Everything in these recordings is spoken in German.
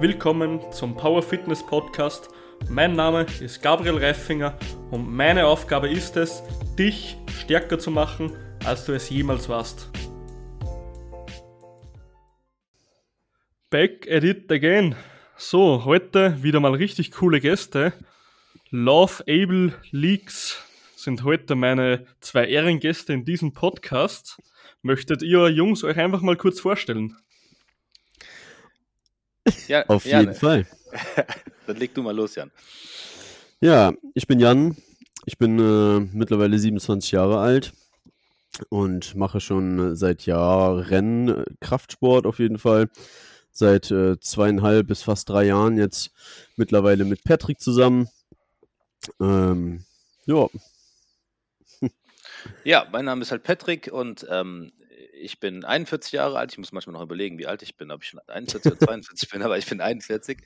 willkommen zum Power Fitness Podcast. Mein Name ist Gabriel Reifinger und meine Aufgabe ist es, dich stärker zu machen, als du es jemals warst. Back at it again. So, heute wieder mal richtig coole Gäste. Love Able Leaks sind heute meine zwei Ehrengäste in diesem Podcast. Möchtet ihr Jungs euch einfach mal kurz vorstellen? Ja, Auf gerne. jeden Fall. Dann leg du mal los, Jan. Ja, ich bin Jan. Ich bin äh, mittlerweile 27 Jahre alt und mache schon seit Jahren Kraftsport auf jeden Fall. Seit äh, zweieinhalb bis fast drei Jahren jetzt mittlerweile mit Patrick zusammen. Ähm, ja, Ja, mein Name ist halt Patrick und ähm, ich bin 41 Jahre alt. Ich muss manchmal noch überlegen, wie alt ich bin, ob ich schon 41 oder 42 bin, aber ich bin 41.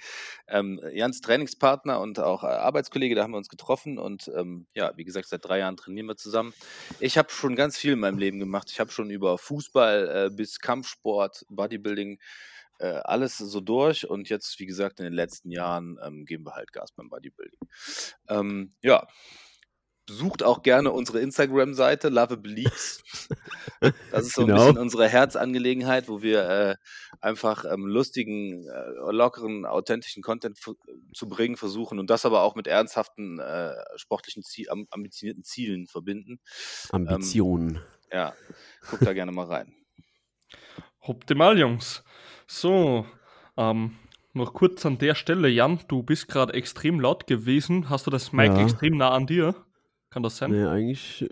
Ähm, Jans Trainingspartner und auch äh, Arbeitskollege, da haben wir uns getroffen und ähm, ja, wie gesagt, seit drei Jahren trainieren wir zusammen. Ich habe schon ganz viel in meinem Leben gemacht. Ich habe schon über Fußball äh, bis Kampfsport, Bodybuilding, äh, alles so durch und jetzt, wie gesagt, in den letzten Jahren ähm, geben wir halt Gas beim Bodybuilding. Ähm, ja, besucht auch gerne unsere Instagram-Seite Love Leaks. Das ist so ein Genau. bisschen unsere Herzangelegenheit, wo wir äh, einfach ähm, lustigen, äh, lockeren, authentischen Content zu bringen versuchen und das aber auch mit ernsthaften äh, sportlichen, Ziel, am- ambitionierten Zielen verbinden. Ambitionen. Ja, guck da gerne mal rein. Optimal, Jungs. So, ähm, noch kurz an der Stelle, Jan, du bist gerade extrem laut gewesen. Hast du das Mic Ja. extrem nah an dir? Kann das sein? Nee, eigentlich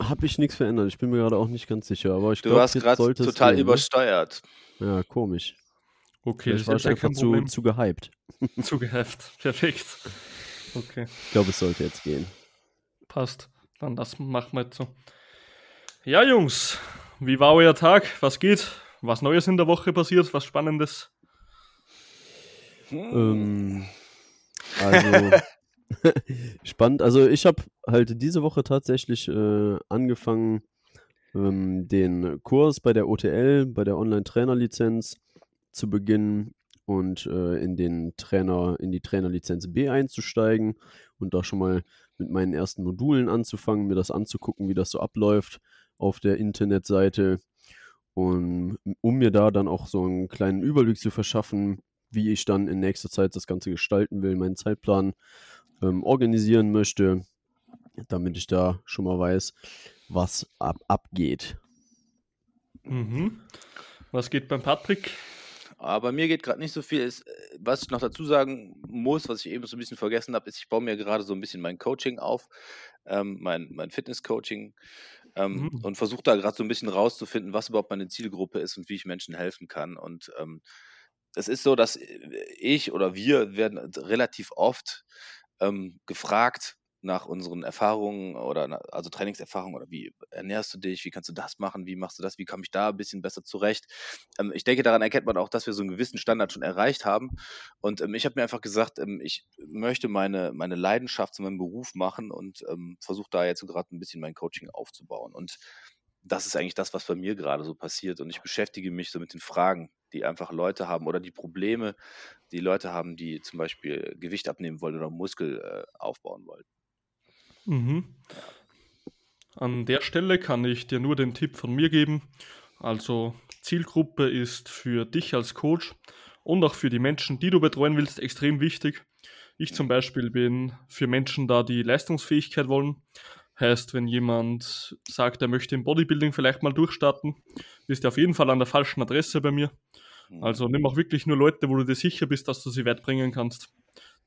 habe ich nichts verändert. Ich bin mir gerade auch nicht ganz sicher, aber ich Du glaube, warst jetzt gerade total gehen, ne? übersteuert. Ja, komisch. Okay, Vielleicht war ich ist einfach kein zu, Problem. zu gehypt. Perfekt. Okay, Ich glaube, es sollte jetzt gehen. passt. Dann das machen wir jetzt so. Ja, Jungs, wie war euer Tag? Was geht? Was Neues in der Woche passiert? Was Spannendes? Ähm, also spannend. Also ich habe halt diese Woche tatsächlich äh, angefangen, ähm, den Kurs bei der OTL, bei der Online-Trainer-Lizenz zu beginnen und äh, in den Trainer, in die Trainerlizenz B einzusteigen und da schon mal mit meinen ersten Modulen anzufangen, mir das anzugucken, wie das so abläuft auf der Internetseite. Und um mir da dann auch so einen kleinen Überblick zu verschaffen, wie ich dann in nächster Zeit das Ganze gestalten will, meinen Zeitplan ähm, organisieren möchte, damit ich da schon mal weiß, was ab abgeht. Mhm. Was geht beim Patrick? Aber mir geht gerade nicht so viel. Ist, was ich noch dazu sagen muss, was ich eben so ein bisschen vergessen habe, ist, ich baue mir gerade so ein bisschen mein Coaching auf, ähm, mein, mein Fitness-Coaching ähm, Mhm. und versuche da gerade so ein bisschen rauszufinden, was überhaupt meine Zielgruppe ist und wie ich Menschen helfen kann. Und ähm, es ist so, dass äh, ich oder wir werden relativ oft ähm, gefragt nach unseren Erfahrungen oder also Trainingserfahrungen oder wie ernährst du dich, wie kannst du das machen, wie machst du das, wie komme ich da ein bisschen besser zurecht. Ähm, ich denke, daran erkennt man auch, dass wir so einen gewissen Standard schon erreicht haben. Und ähm, ich habe mir einfach gesagt, ähm, ich möchte meine, meine Leidenschaft zu meinem Beruf machen und ähm, versuche da jetzt so gerade ein bisschen mein Coaching aufzubauen. Und das ist eigentlich das, was bei mir gerade so passiert. Und ich beschäftige mich so mit den Fragen, die einfach Leute haben oder die Probleme, die Leute haben, die zum Beispiel Gewicht abnehmen wollen oder Muskel äh, aufbauen wollen. Mhm. An der Stelle kann ich dir nur den Tipp von mir geben. Also Zielgruppe ist für dich als Coach und auch für die Menschen, die du betreuen willst, extrem wichtig. Ich zum Beispiel bin für Menschen da, die Leistungsfähigkeit wollen. Heißt, wenn jemand sagt, er möchte im Bodybuilding vielleicht mal durchstarten, bist du auf jeden Fall an der falschen Adresse bei mir. Mhm. Also nimm auch wirklich nur Leute, wo du dir sicher bist, dass du sie weit bringen kannst.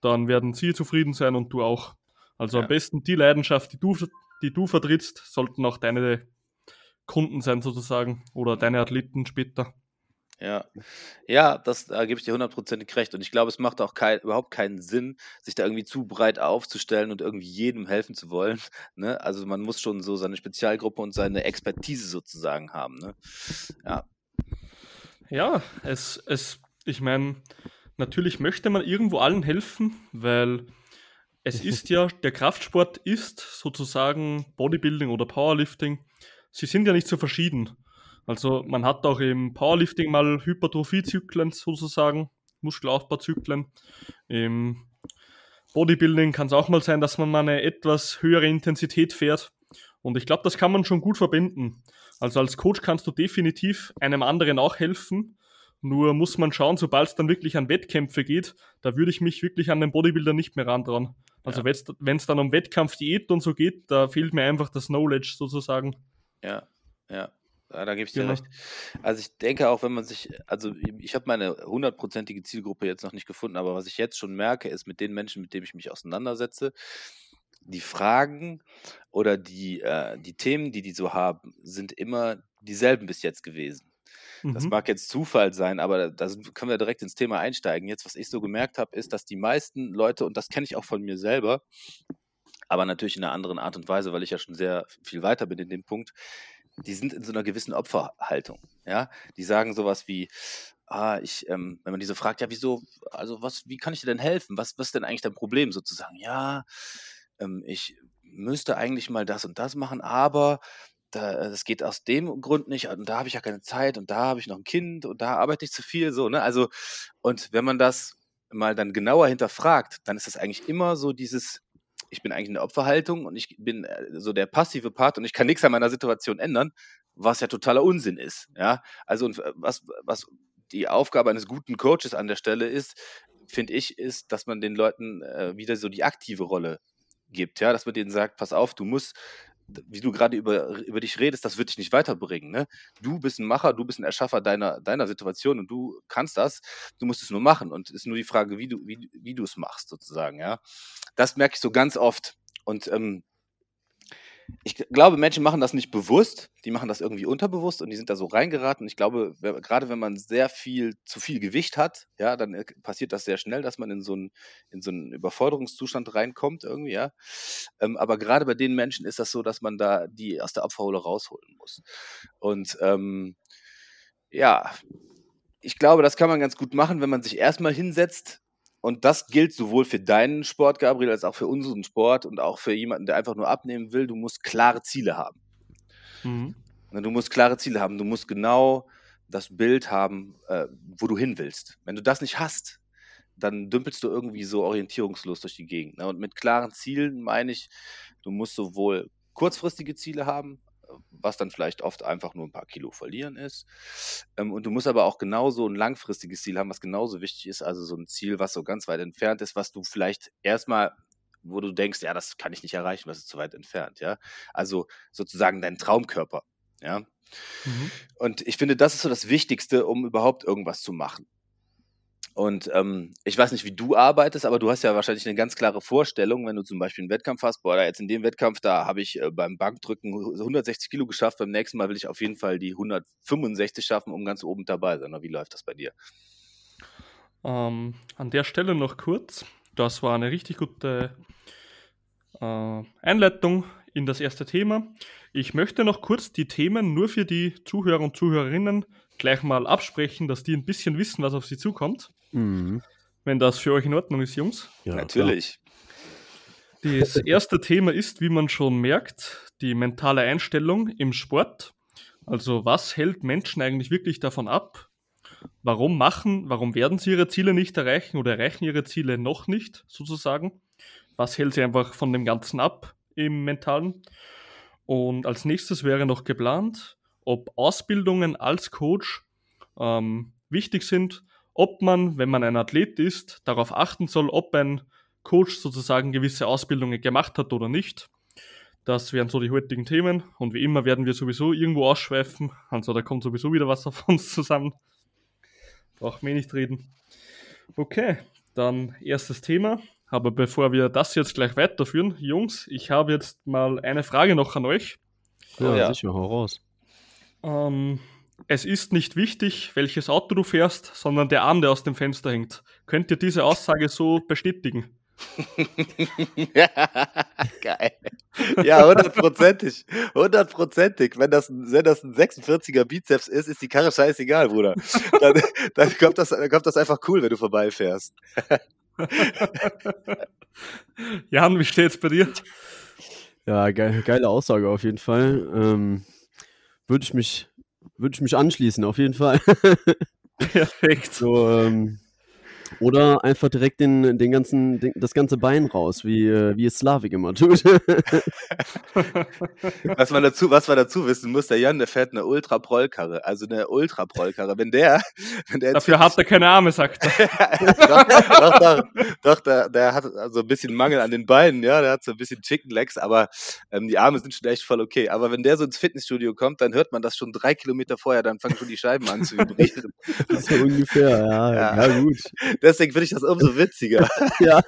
Dann werden sie zufrieden sein und du auch. Also Ja. am besten die Leidenschaft, die du, die du vertrittst, sollten auch deine Kunden sein sozusagen oder deine Athleten später. Ja, ja, das da gebe ich dir hundertprozentig recht. Und ich glaube, es macht auch kein, überhaupt keinen Sinn, sich da irgendwie zu breit aufzustellen und irgendwie jedem helfen zu wollen. Ne? Also man muss schon so seine Spezialgruppe und seine Expertise sozusagen haben. Ne? Ja, Ja, es, es, ich meine, natürlich möchte man irgendwo allen helfen, weil es ist ja, der Kraftsport ist sozusagen Bodybuilding oder Powerlifting. Sie sind ja nicht so verschieden. Also man hat auch im Powerlifting mal Hypertrophiezyklen sozusagen. Muskelaufbauzyklen. Im Bodybuilding kann es auch mal sein, dass man mal eine etwas höhere Intensität fährt. Und ich glaube, das kann man schon gut verbinden. Also als Coach kannst du definitiv einem anderen auch helfen. Nur muss man schauen, sobald es dann wirklich an Wettkämpfe geht, da würde ich mich wirklich an den Bodybuilder nicht mehr ran Also ja. wenn es dann um Wettkampfdiät und so geht, da fehlt mir einfach das Knowledge sozusagen. Ja, ja. Ja, da gebe ich dir genau. recht. Also ich denke auch, wenn man sich, also ich habe meine hundertprozentige Zielgruppe jetzt noch nicht gefunden, aber was ich jetzt schon merke, ist mit den Menschen, mit denen ich mich auseinandersetze, die Fragen oder die, äh, die Themen, die die so haben, sind immer dieselben bis jetzt gewesen. Das mhm. mag jetzt Zufall sein, aber da können wir direkt ins Thema einsteigen. Jetzt, was ich so gemerkt habe, ist, dass die meisten Leute, und das kenne ich auch von mir selber, aber natürlich in einer anderen Art und Weise, weil ich ja schon sehr viel weiter bin in dem Punkt, die sind in so einer gewissen Opferhaltung. Ja, die sagen sowas wie, ah, ich, ähm, wenn man diese so fragt, ja, wieso, also was, wie kann ich dir denn helfen? Was, was ist denn eigentlich dein Problem sozusagen? Ja, ähm, ich müsste eigentlich mal das und das machen, aber da, das geht aus dem Grund nicht und da habe ich ja keine Zeit und da habe ich noch ein Kind und da arbeite ich zu viel, so, ne? Also, und wenn man das mal dann genauer hinterfragt, dann ist das eigentlich immer so dieses, ich bin eigentlich in der Opferhaltung und ich bin äh, so der passive Part und ich kann nichts an meiner Situation ändern, was ja totaler Unsinn ist. Ja, also äh, was, was die Aufgabe eines guten Coaches an der Stelle ist, finde ich, ist, dass man den Leuten äh, wieder so die aktive Rolle gibt, ja, dass man denen sagt, pass auf, du musst wie du gerade über, über dich redest, das wird dich nicht weiterbringen. Ne? Du bist ein Macher, du bist ein Erschaffer deiner, deiner Situation und du kannst das, du musst es nur machen. Und es ist nur die Frage, wie du, wie, wie du es machst, sozusagen. Ja? Das merke ich so ganz oft. Und ähm, ich glaube, Menschen machen das nicht bewusst, die machen das irgendwie unterbewusst und die sind da so reingeraten. Ich glaube, gerade wenn man sehr viel zu viel Gewicht hat, ja, dann äh, passiert das sehr schnell, dass man in so einen, in so einen Überforderungszustand reinkommt irgendwie, ja. Ähm, aber gerade bei den Menschen ist das so, dass man da die aus der Abfahrhole rausholen muss. Und ähm, ja, ich glaube, das kann man ganz gut machen, wenn man sich erstmal hinsetzt und das gilt sowohl für deinen Sport, Gabriel, als auch für unseren Sport und auch für jemanden, der einfach nur abnehmen will. Du musst klare Ziele haben. Mhm. Ne, du musst klare Ziele haben. Du musst genau das Bild haben, äh, wo du hin willst. Wenn du das nicht hast, dann dümpelst du irgendwie so orientierungslos durch die Gegend. Ne? Und mit klaren Zielen meine ich, du musst sowohl kurzfristige Ziele haben, was dann vielleicht oft einfach nur ein paar Kilo verlieren ist. Ähm, und du musst aber auch genauso ein langfristiges Ziel haben, was genauso wichtig ist, also so ein Ziel, was so ganz weit entfernt ist, was du vielleicht erstmal wo du denkst, ja, das kann ich nicht erreichen, was ist zu weit entfernt, ja. Also sozusagen dein Traumkörper, ja. Mhm. Und ich finde, das ist so das Wichtigste, um überhaupt irgendwas zu machen. Und ähm, ich weiß nicht, wie du arbeitest, aber du hast ja wahrscheinlich eine ganz klare Vorstellung, wenn du zum Beispiel einen Wettkampf hast, boah, jetzt in dem Wettkampf, da habe ich äh, beim Bankdrücken 160 Kilo geschafft, beim nächsten Mal will ich auf jeden Fall die 165 schaffen, um ganz oben dabei zu sein. Wie läuft das bei dir? Ähm, an der Stelle noch kurz, das war eine richtig gute äh, Einleitung in das erste Thema. Ich möchte noch kurz die Themen nur für die Zuhörer und Zuhörerinnen gleich mal absprechen, dass die ein bisschen wissen, was auf sie zukommt. Mhm. Wenn das für euch in Ordnung ist, Jungs. Ja, natürlich. Das erste Thema ist, wie man schon merkt, die mentale Einstellung im Sport. Also was hält Menschen eigentlich wirklich davon ab? Warum machen, warum werden sie ihre Ziele nicht erreichen oder erreichen ihre Ziele noch nicht, sozusagen? Was hält sie einfach von dem Ganzen ab im Mentalen? Und als nächstes wäre noch geplant, ob Ausbildungen als Coach ähm, wichtig sind ob man, wenn man ein Athlet ist, darauf achten soll, ob ein Coach sozusagen gewisse Ausbildungen gemacht hat oder nicht. Das wären so die heutigen Themen. Und wie immer werden wir sowieso irgendwo ausschweifen. Also da kommt sowieso wieder was auf uns zusammen. Brauchen wir nicht reden. Okay, dann erstes Thema. Aber bevor wir das jetzt gleich weiterführen, Jungs, ich habe jetzt mal eine Frage noch an euch. Ja, ja. sicher, hau raus. Ähm, es ist nicht wichtig, welches Auto du fährst, sondern der Arm, der aus dem Fenster hängt. Könnt ihr diese Aussage so bestätigen? ja, geil. Ja, hundertprozentig. Hundertprozentig. Wenn das, wenn das ein 46er Bizeps ist, ist die Karre scheißegal, Bruder. Dann, dann, kommt, das, dann kommt das einfach cool, wenn du vorbeifährst. Jan, wie steht's bei dir? Ja, geile, geile Aussage auf jeden Fall. Ähm, Würde ich mich würde ich mich anschließen, auf jeden Fall. Perfekt. So, ähm, Oder einfach direkt den, den ganzen, den, das ganze Bein raus, wie, äh, wie es Slavik immer tut. was, man dazu, was man dazu wissen muss, der Jan, der fährt eine Ultra-Prollkarre. Also eine Ultra-Prollkarre. Wenn der, wenn der Dafür hat er keine Arme, sagt er. doch, doch, doch, doch der, der hat also ein bisschen Mangel an den Beinen, ja, der hat so ein bisschen Chicken Legs, aber ähm, die Arme sind schon echt voll okay. Aber wenn der so ins Fitnessstudio kommt, dann hört man das schon drei Kilometer vorher, dann fangen schon die Scheiben an zu vibrieren. so ungefähr, ja, ja, ja gut. Deswegen finde ich das umso witziger. ja.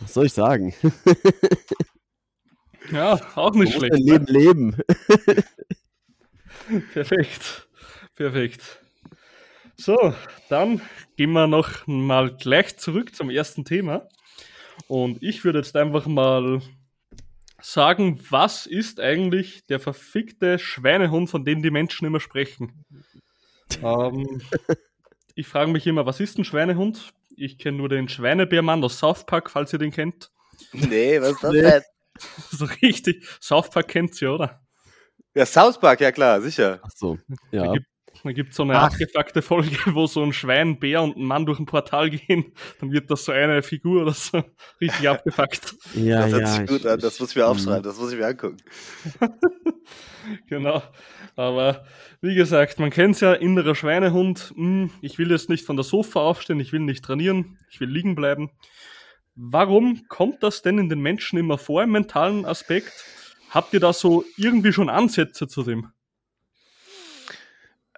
Was soll ich sagen? ja, auch nicht schlecht. Muss dein Leben leben. Perfekt. Perfekt. So, dann gehen wir noch mal gleich zurück zum ersten Thema. Und ich würde jetzt einfach mal sagen, was ist eigentlich der verfickte Schweinehund, von dem die Menschen immer sprechen? ähm, ich frage mich immer, was ist ein Schweinehund? Ich kenne nur den Schweinebärmann aus South Park, falls ihr den kennt. Nee, was ist das Nee. denn? So richtig. South Park kennt ihr, oder? Ja, South Park, ja klar, sicher. Ach so, Da ja. gibt da gibt so eine Ach. abgefuckte Folge, wo so ein Schwein, ein Bär und ein Mann durch ein Portal gehen. Dann wird das so eine Figur oder so richtig abgefuckt. Ja, das hört ja. sich gut ich- an, das muss ich mir Mhm. aufschreiben, das muss ich mir angucken. Genau. Aber wie gesagt, man kennt es ja, innerer Schweinehund. Hm, ich will jetzt nicht von der Sofa aufstehen, ich will nicht trainieren, ich will liegen bleiben. Warum kommt das denn in den Menschen immer vor im mentalen Aspekt? Habt ihr da so irgendwie schon Ansätze zu dem?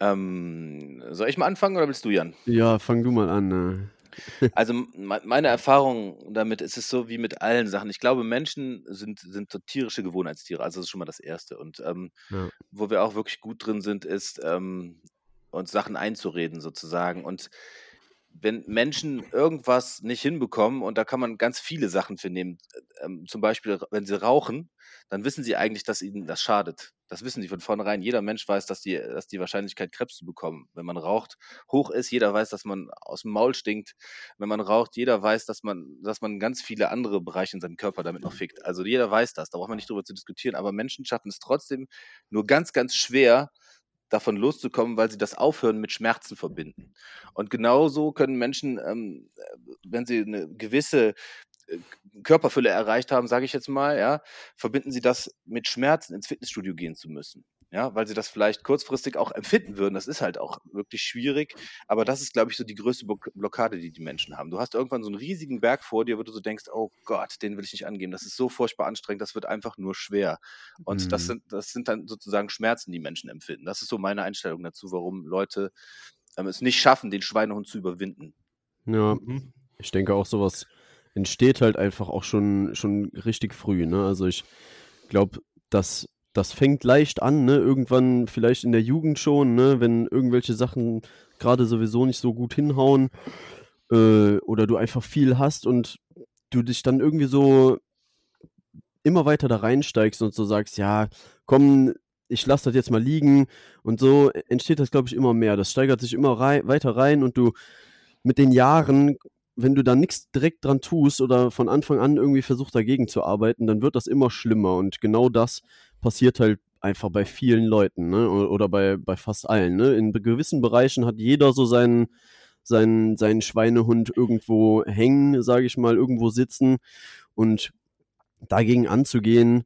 Ähm, soll ich mal anfangen oder willst du, Jan? Ja, fang du mal an. Ne? Also me- meine Erfahrung damit ist es so wie mit allen Sachen. Ich glaube, Menschen sind, sind so tierische Gewohnheitstiere. Also das ist schon mal das Erste. Und ähm, Ja. wo wir auch wirklich gut drin sind, ist ähm, uns Sachen einzureden sozusagen. Und wenn Menschen irgendwas nicht hinbekommen, und da kann man ganz viele Sachen für nehmen, ähm, zum Beispiel, wenn sie rauchen, dann wissen sie eigentlich, dass ihnen das schadet. Das wissen sie von vornherein. Jeder Mensch weiß, dass die, dass die Wahrscheinlichkeit, Krebs zu bekommen, wenn man raucht, hoch ist. Jeder weiß, dass man aus dem Maul stinkt, wenn man raucht. Jeder weiß, dass man, dass man ganz viele andere Bereiche in seinem Körper damit noch fickt. Also jeder weiß das. Da braucht man nicht drüber zu diskutieren. Aber Menschen schaffen es trotzdem nur ganz, ganz schwer, davon loszukommen, weil sie das Aufhören mit Schmerzen verbinden. Und genauso können Menschen, ähm, äh, wenn sie eine gewisse äh, Körperfülle erreicht haben, sage ich jetzt mal, ja, verbinden sie das mit Schmerzen, ins Fitnessstudio gehen zu müssen. Ja, weil sie das vielleicht kurzfristig auch empfinden würden. Das ist halt auch wirklich schwierig. Aber das ist, glaube ich, so die größte Block- Blockade, die die Menschen haben. Du hast irgendwann so einen riesigen Berg vor dir, wo du so denkst, oh Gott, den will ich nicht angehen. Das ist so furchtbar anstrengend. Das wird einfach nur schwer. Und das Mhm. sind, das sind dann sozusagen Schmerzen, die Menschen empfinden. Das ist so meine Einstellung dazu, warum Leute ähm, es nicht schaffen, den Schweinehund zu überwinden. Ja, Mhm. ich denke auch sowas entsteht halt einfach auch schon, schon richtig früh, ne? Also ich glaube, das, das fängt leicht an, ne? Irgendwann vielleicht in der Jugend schon, ne? Wenn irgendwelche Sachen gerade sowieso nicht so gut hinhauen äh, oder du einfach viel hast und du dich dann irgendwie so immer weiter da reinsteigst und so sagst, ja, komm, ich lasse das jetzt mal liegen und so entsteht das, glaube ich, immer mehr. Das steigert sich immer rei weiter rein und du mit den Jahren, wenn du da nichts direkt dran tust oder von Anfang an irgendwie versuchst dagegen zu arbeiten, dann wird das immer schlimmer und genau das passiert halt einfach bei vielen Leuten, ne? Oder bei, bei fast allen, ne? In gewissen Bereichen hat jeder so seinen, seinen, seinen Schweinehund irgendwo hängen, sage ich mal, irgendwo sitzen und dagegen anzugehen,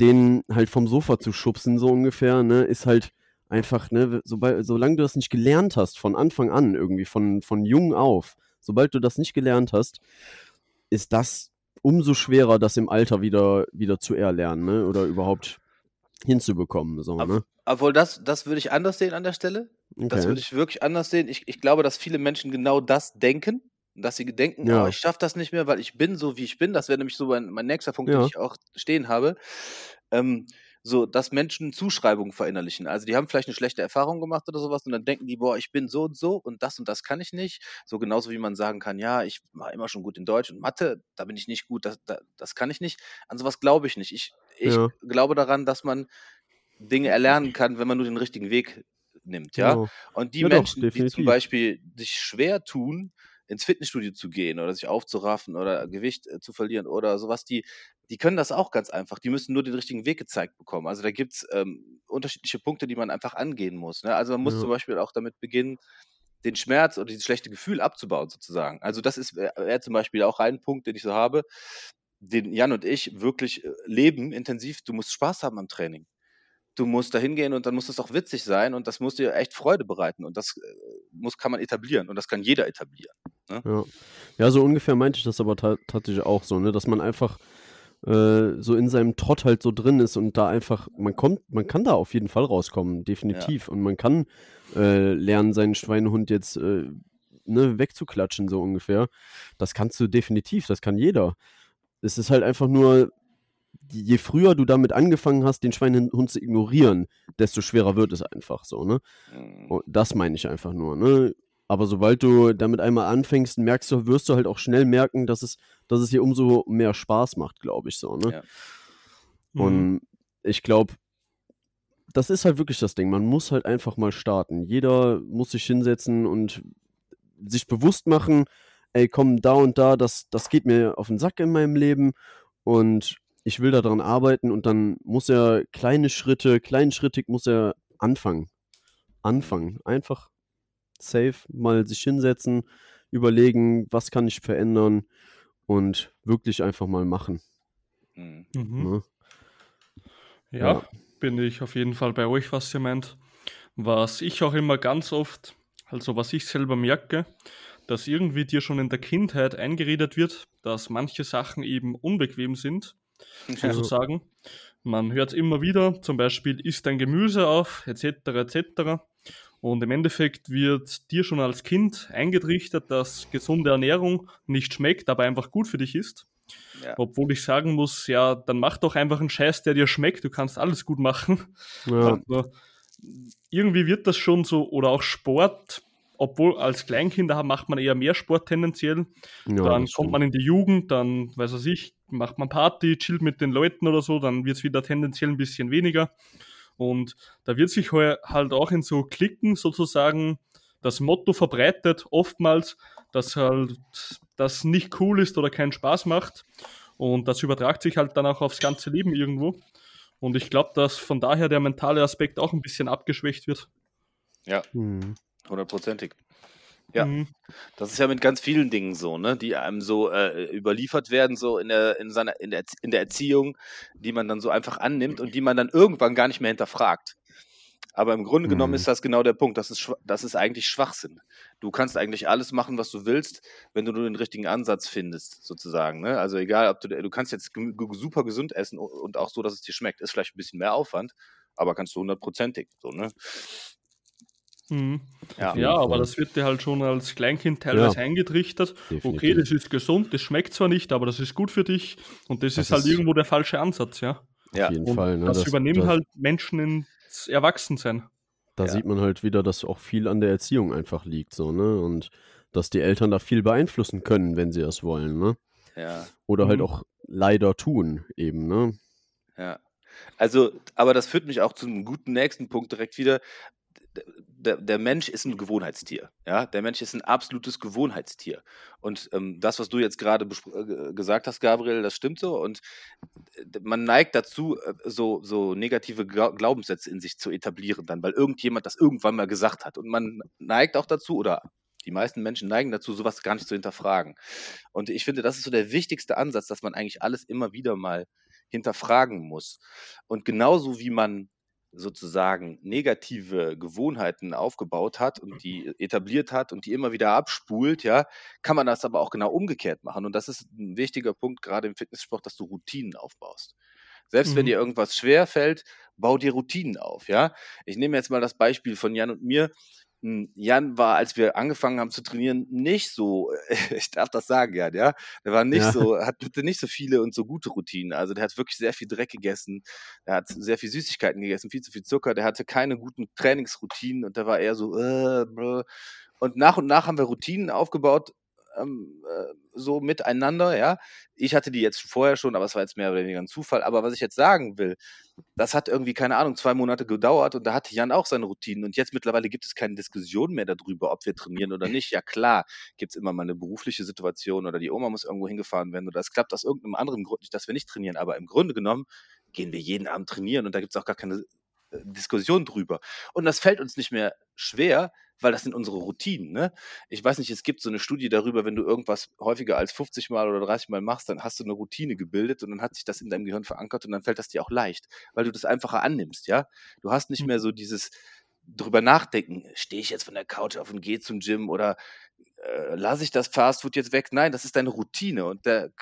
den halt vom Sofa zu schubsen, so ungefähr, ne, ist halt einfach, ne, sobald, solange du das nicht gelernt hast, von Anfang an irgendwie, von, von jung auf, sobald du das nicht gelernt hast, ist das umso schwerer, das im Alter wieder, wieder zu erlernen, ne, oder überhaupt hinzubekommen, so, Aber- ne. Obwohl, das, das würde ich anders sehen an der Stelle. Das Okay. würde ich wirklich anders sehen. Ich, ich glaube, dass viele Menschen genau das denken. Dass sie denken, Ja. oh, ich schaffe das nicht mehr, weil ich bin so, wie ich bin. Das wäre nämlich so mein, mein nächster Punkt, Ja. den ich auch stehen habe. Ähm, so, dass Menschen Zuschreibungen verinnerlichen. Also die haben vielleicht eine schlechte Erfahrung gemacht oder sowas und dann denken die, boah, ich bin so und so und das und das kann ich nicht. So genauso wie man sagen kann, ja, ich war immer schon gut in Deutsch und Mathe, da bin ich nicht gut, das, da, das kann ich nicht. An sowas glaube ich nicht. Ich, ich Ja. glaube daran, dass man Dinge erlernen kann, wenn man nur den richtigen Weg nimmt, ja. Genau. Und die Ja doch, Menschen, die zum. Beispiel sich schwer tun, ins Fitnessstudio zu gehen oder sich aufzuraffen oder Gewicht äh, zu verlieren oder sowas, die, die können das auch ganz einfach. Die müssen nur den richtigen Weg gezeigt bekommen. Also da gibt es ähm, unterschiedliche Punkte, die man einfach angehen muss. Ne? Also man muss Ja. zum Beispiel auch damit beginnen, den Schmerz oder dieses schlechte Gefühl abzubauen, sozusagen. Also das ist wäre wär zum Beispiel auch ein Punkt, den ich so habe, den Jan und ich wirklich äh, leben intensiv. Du musst Spaß haben am Training. Du musst da hingehen und dann muss es auch witzig sein und das muss dir echt Freude bereiten und das äh, muss, kann man etablieren und das kann jeder etablieren. Ne? Ja. ja, so ungefähr meinte ich das aber ta tatsächlich auch so, ne? dass man einfach äh, so in seinem Trott halt so drin ist und da einfach, man kommt, man kann da auf jeden Fall rauskommen, definitiv. Ja. Und man kann äh, lernen, seinen Schweinehund jetzt äh, ne, wegzuklatschen, so ungefähr. Das kannst du definitiv, das kann jeder. Es ist halt einfach nur, je früher du damit angefangen hast, den Schweinehund zu ignorieren, desto schwerer wird es einfach so, ne? Mhm. Das meine ich einfach nur, ne? Aber sobald du damit einmal anfängst, merkst du, wirst du halt auch schnell merken, dass es, dass es dir umso mehr Spaß macht, glaube ich so, ne? Ja. Und mhm. ich glaube, das ist halt wirklich das Ding. Man muss halt einfach mal starten. Jeder muss sich hinsetzen und sich bewusst machen, ey, komm, da und da, das, das geht mir auf den Sack in meinem Leben und ich will daran arbeiten und dann muss er kleine Schritte, kleinschrittig muss er anfangen. Anfangen. Einfach safe mal sich hinsetzen, überlegen, was kann ich verändern und wirklich einfach mal machen. Mhm. Ja. Ne? Ja, ja, bin ich auf jeden Fall bei euch, was ihr meint. Was ich auch immer ganz oft, also was ich selber merke, dass irgendwie dir schon in der Kindheit eingeredet wird, dass manche Sachen eben unbequem sind, ja. sozusagen. Man hört es immer wieder, zum Beispiel isst ein Gemüse auf, etc. etc. Und im Endeffekt wird dir schon als Kind eingetrichtert, dass gesunde Ernährung nicht schmeckt, aber einfach gut für dich ist. Ja. Obwohl ich sagen muss, ja, dann mach doch einfach einen Scheiß, der dir schmeckt. Du kannst alles gut machen. Ja. Also, irgendwie wird das schon so, oder auch Sport, obwohl als Kleinkinder macht man eher mehr Sport tendenziell. Ja, dann kommt man in die Jugend, dann, weiß was ich, macht man Party, chillt mit den Leuten oder so, dann wird es wieder tendenziell ein bisschen weniger. Und da wird sich halt auch in so Klicken sozusagen das Motto verbreitet, oftmals, dass halt das nicht cool ist oder keinen Spaß macht. Und das übertragt sich halt dann auch aufs ganze Leben irgendwo. Und ich glaube, dass von daher der mentale Aspekt auch ein bisschen abgeschwächt wird. Ja, hm. Hundertprozentig. Ja, mhm. das ist ja mit ganz vielen Dingen so, ne, die einem so äh, überliefert werden, so in der, in, seiner, in, der, in der Erziehung, die man dann so einfach annimmt und die man dann irgendwann gar nicht mehr hinterfragt. Aber im Grunde mhm. genommen ist das genau der Punkt. Das ist, das ist eigentlich Schwachsinn. Du kannst eigentlich alles machen, was du willst, wenn du nur den richtigen Ansatz findest, sozusagen. Ne? Also egal, ob du, du kannst jetzt super gesund essen und auch so, dass es dir schmeckt. Ist vielleicht ein bisschen mehr Aufwand, aber kannst du hundertprozentig. So, ne? Mhm. Ja, ja aber das wird dir halt schon als Kleinkind teilweise ja. eingetrichtert. Definitiv. Okay, das ist gesund, das schmeckt zwar nicht, aber das ist gut für dich und das, das ist halt ist irgendwo der falsche Ansatz, ja. Ja, auf jeden und Fall. Ne? Das, das übernehmen das, halt Menschen ins Erwachsensein. Da ja. sieht man halt wieder, dass auch viel an der Erziehung einfach liegt, so, ne? Und dass die Eltern da viel beeinflussen können, wenn sie das wollen, ne? Ja. Oder halt mhm. halt auch leider tun, eben, ne? Ja. Also, aber das führt mich auch zu einem guten nächsten Punkt direkt wieder der, der Mensch ist ein Gewohnheitstier. Ja? Der Mensch ist ein absolutes Gewohnheitstier. Und ähm, das, was du jetzt gerade äh, gesagt hast, Gabriel, das stimmt so. Und man neigt dazu, äh, so, so negative Glaubenssätze in sich zu etablieren, dann, weil irgendjemand das irgendwann mal gesagt hat. Und man neigt auch dazu, oder die meisten Menschen neigen dazu, sowas gar nicht zu hinterfragen. Und ich finde, das ist so der wichtigste Ansatz, dass man eigentlich alles immer wieder mal hinterfragen muss. Und genauso wie man sozusagen negative Gewohnheiten aufgebaut hat und die etabliert hat und die immer wieder abspult, ja, kann man das aber auch genau umgekehrt machen. Und das ist ein wichtiger Punkt, gerade im Fitnesssport, dass du Routinen aufbaust. Selbst mhm. wenn dir irgendwas schwer fällt, bau dir Routinen auf, ja. Ich nehme jetzt mal das Beispiel von Jan und mir. Hm, Jan war, als wir angefangen haben zu trainieren, nicht so, ich darf das sagen, Jan, ja, der war nicht ja. so, hatte nicht so viele und so gute Routinen. Also der hat wirklich sehr viel Dreck gegessen, der hat sehr viel Süßigkeiten gegessen, viel zu viel Zucker, der hatte keine guten Trainingsroutinen und der war eher so, äh, und nach und nach haben wir Routinen aufgebaut, ähm, äh, so miteinander, ja. Ich hatte die jetzt vorher schon, aber es war jetzt mehr oder weniger ein Zufall. Aber was ich jetzt sagen will, das hat irgendwie, keine Ahnung, zwei Monate gedauert und da hatte Jan auch seine Routinen. Und jetzt mittlerweile gibt es keine Diskussion mehr darüber, ob wir trainieren oder nicht. Ja klar, gibt es immer mal eine berufliche Situation oder die Oma muss irgendwo hingefahren werden oder es klappt aus irgendeinem anderen Grund nicht, dass wir nicht trainieren. Aber im Grunde genommen gehen wir jeden Abend trainieren und da gibt es auch gar keine äh, Diskussion drüber. Und das fällt uns nicht mehr schwer, weil das sind unsere Routinen. Ne? Ich weiß nicht, es gibt so eine Studie darüber, wenn du irgendwas häufiger als 50 Mal oder 30 Mal machst, dann hast du eine Routine gebildet und dann hat sich das in deinem Gehirn verankert und dann fällt das dir auch leicht, weil du das einfacher annimmst, ja. Du hast nicht mehr Mhm. so dieses drüber nachdenken, stehe ich jetzt von der Couch auf und gehe zum Gym oder äh, lasse ich das Fastfood jetzt weg? Nein, das ist deine Routine und der,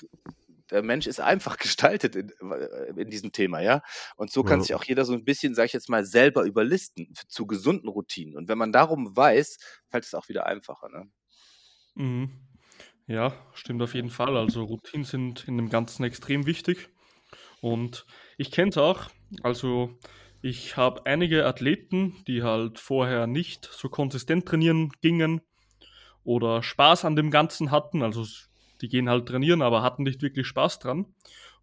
der Mensch ist einfach gestaltet in, äh, in diesem Thema, ja. Und so kann Ja. sich auch jeder so ein bisschen, sage ich jetzt mal, selber überlisten zu gesunden Routinen. Und wenn man darum weiß, fällt es auch wieder einfacher. Ne? Mhm. Ja, stimmt auf jeden Fall. Also Routinen sind in dem Ganzen extrem wichtig. Und ich kenne es auch. Also ich habe einige Athleten, die halt vorher nicht so konsistent trainieren gingen oder Spaß an dem Ganzen hatten. Also die gehen halt trainieren, aber hatten nicht wirklich Spaß dran.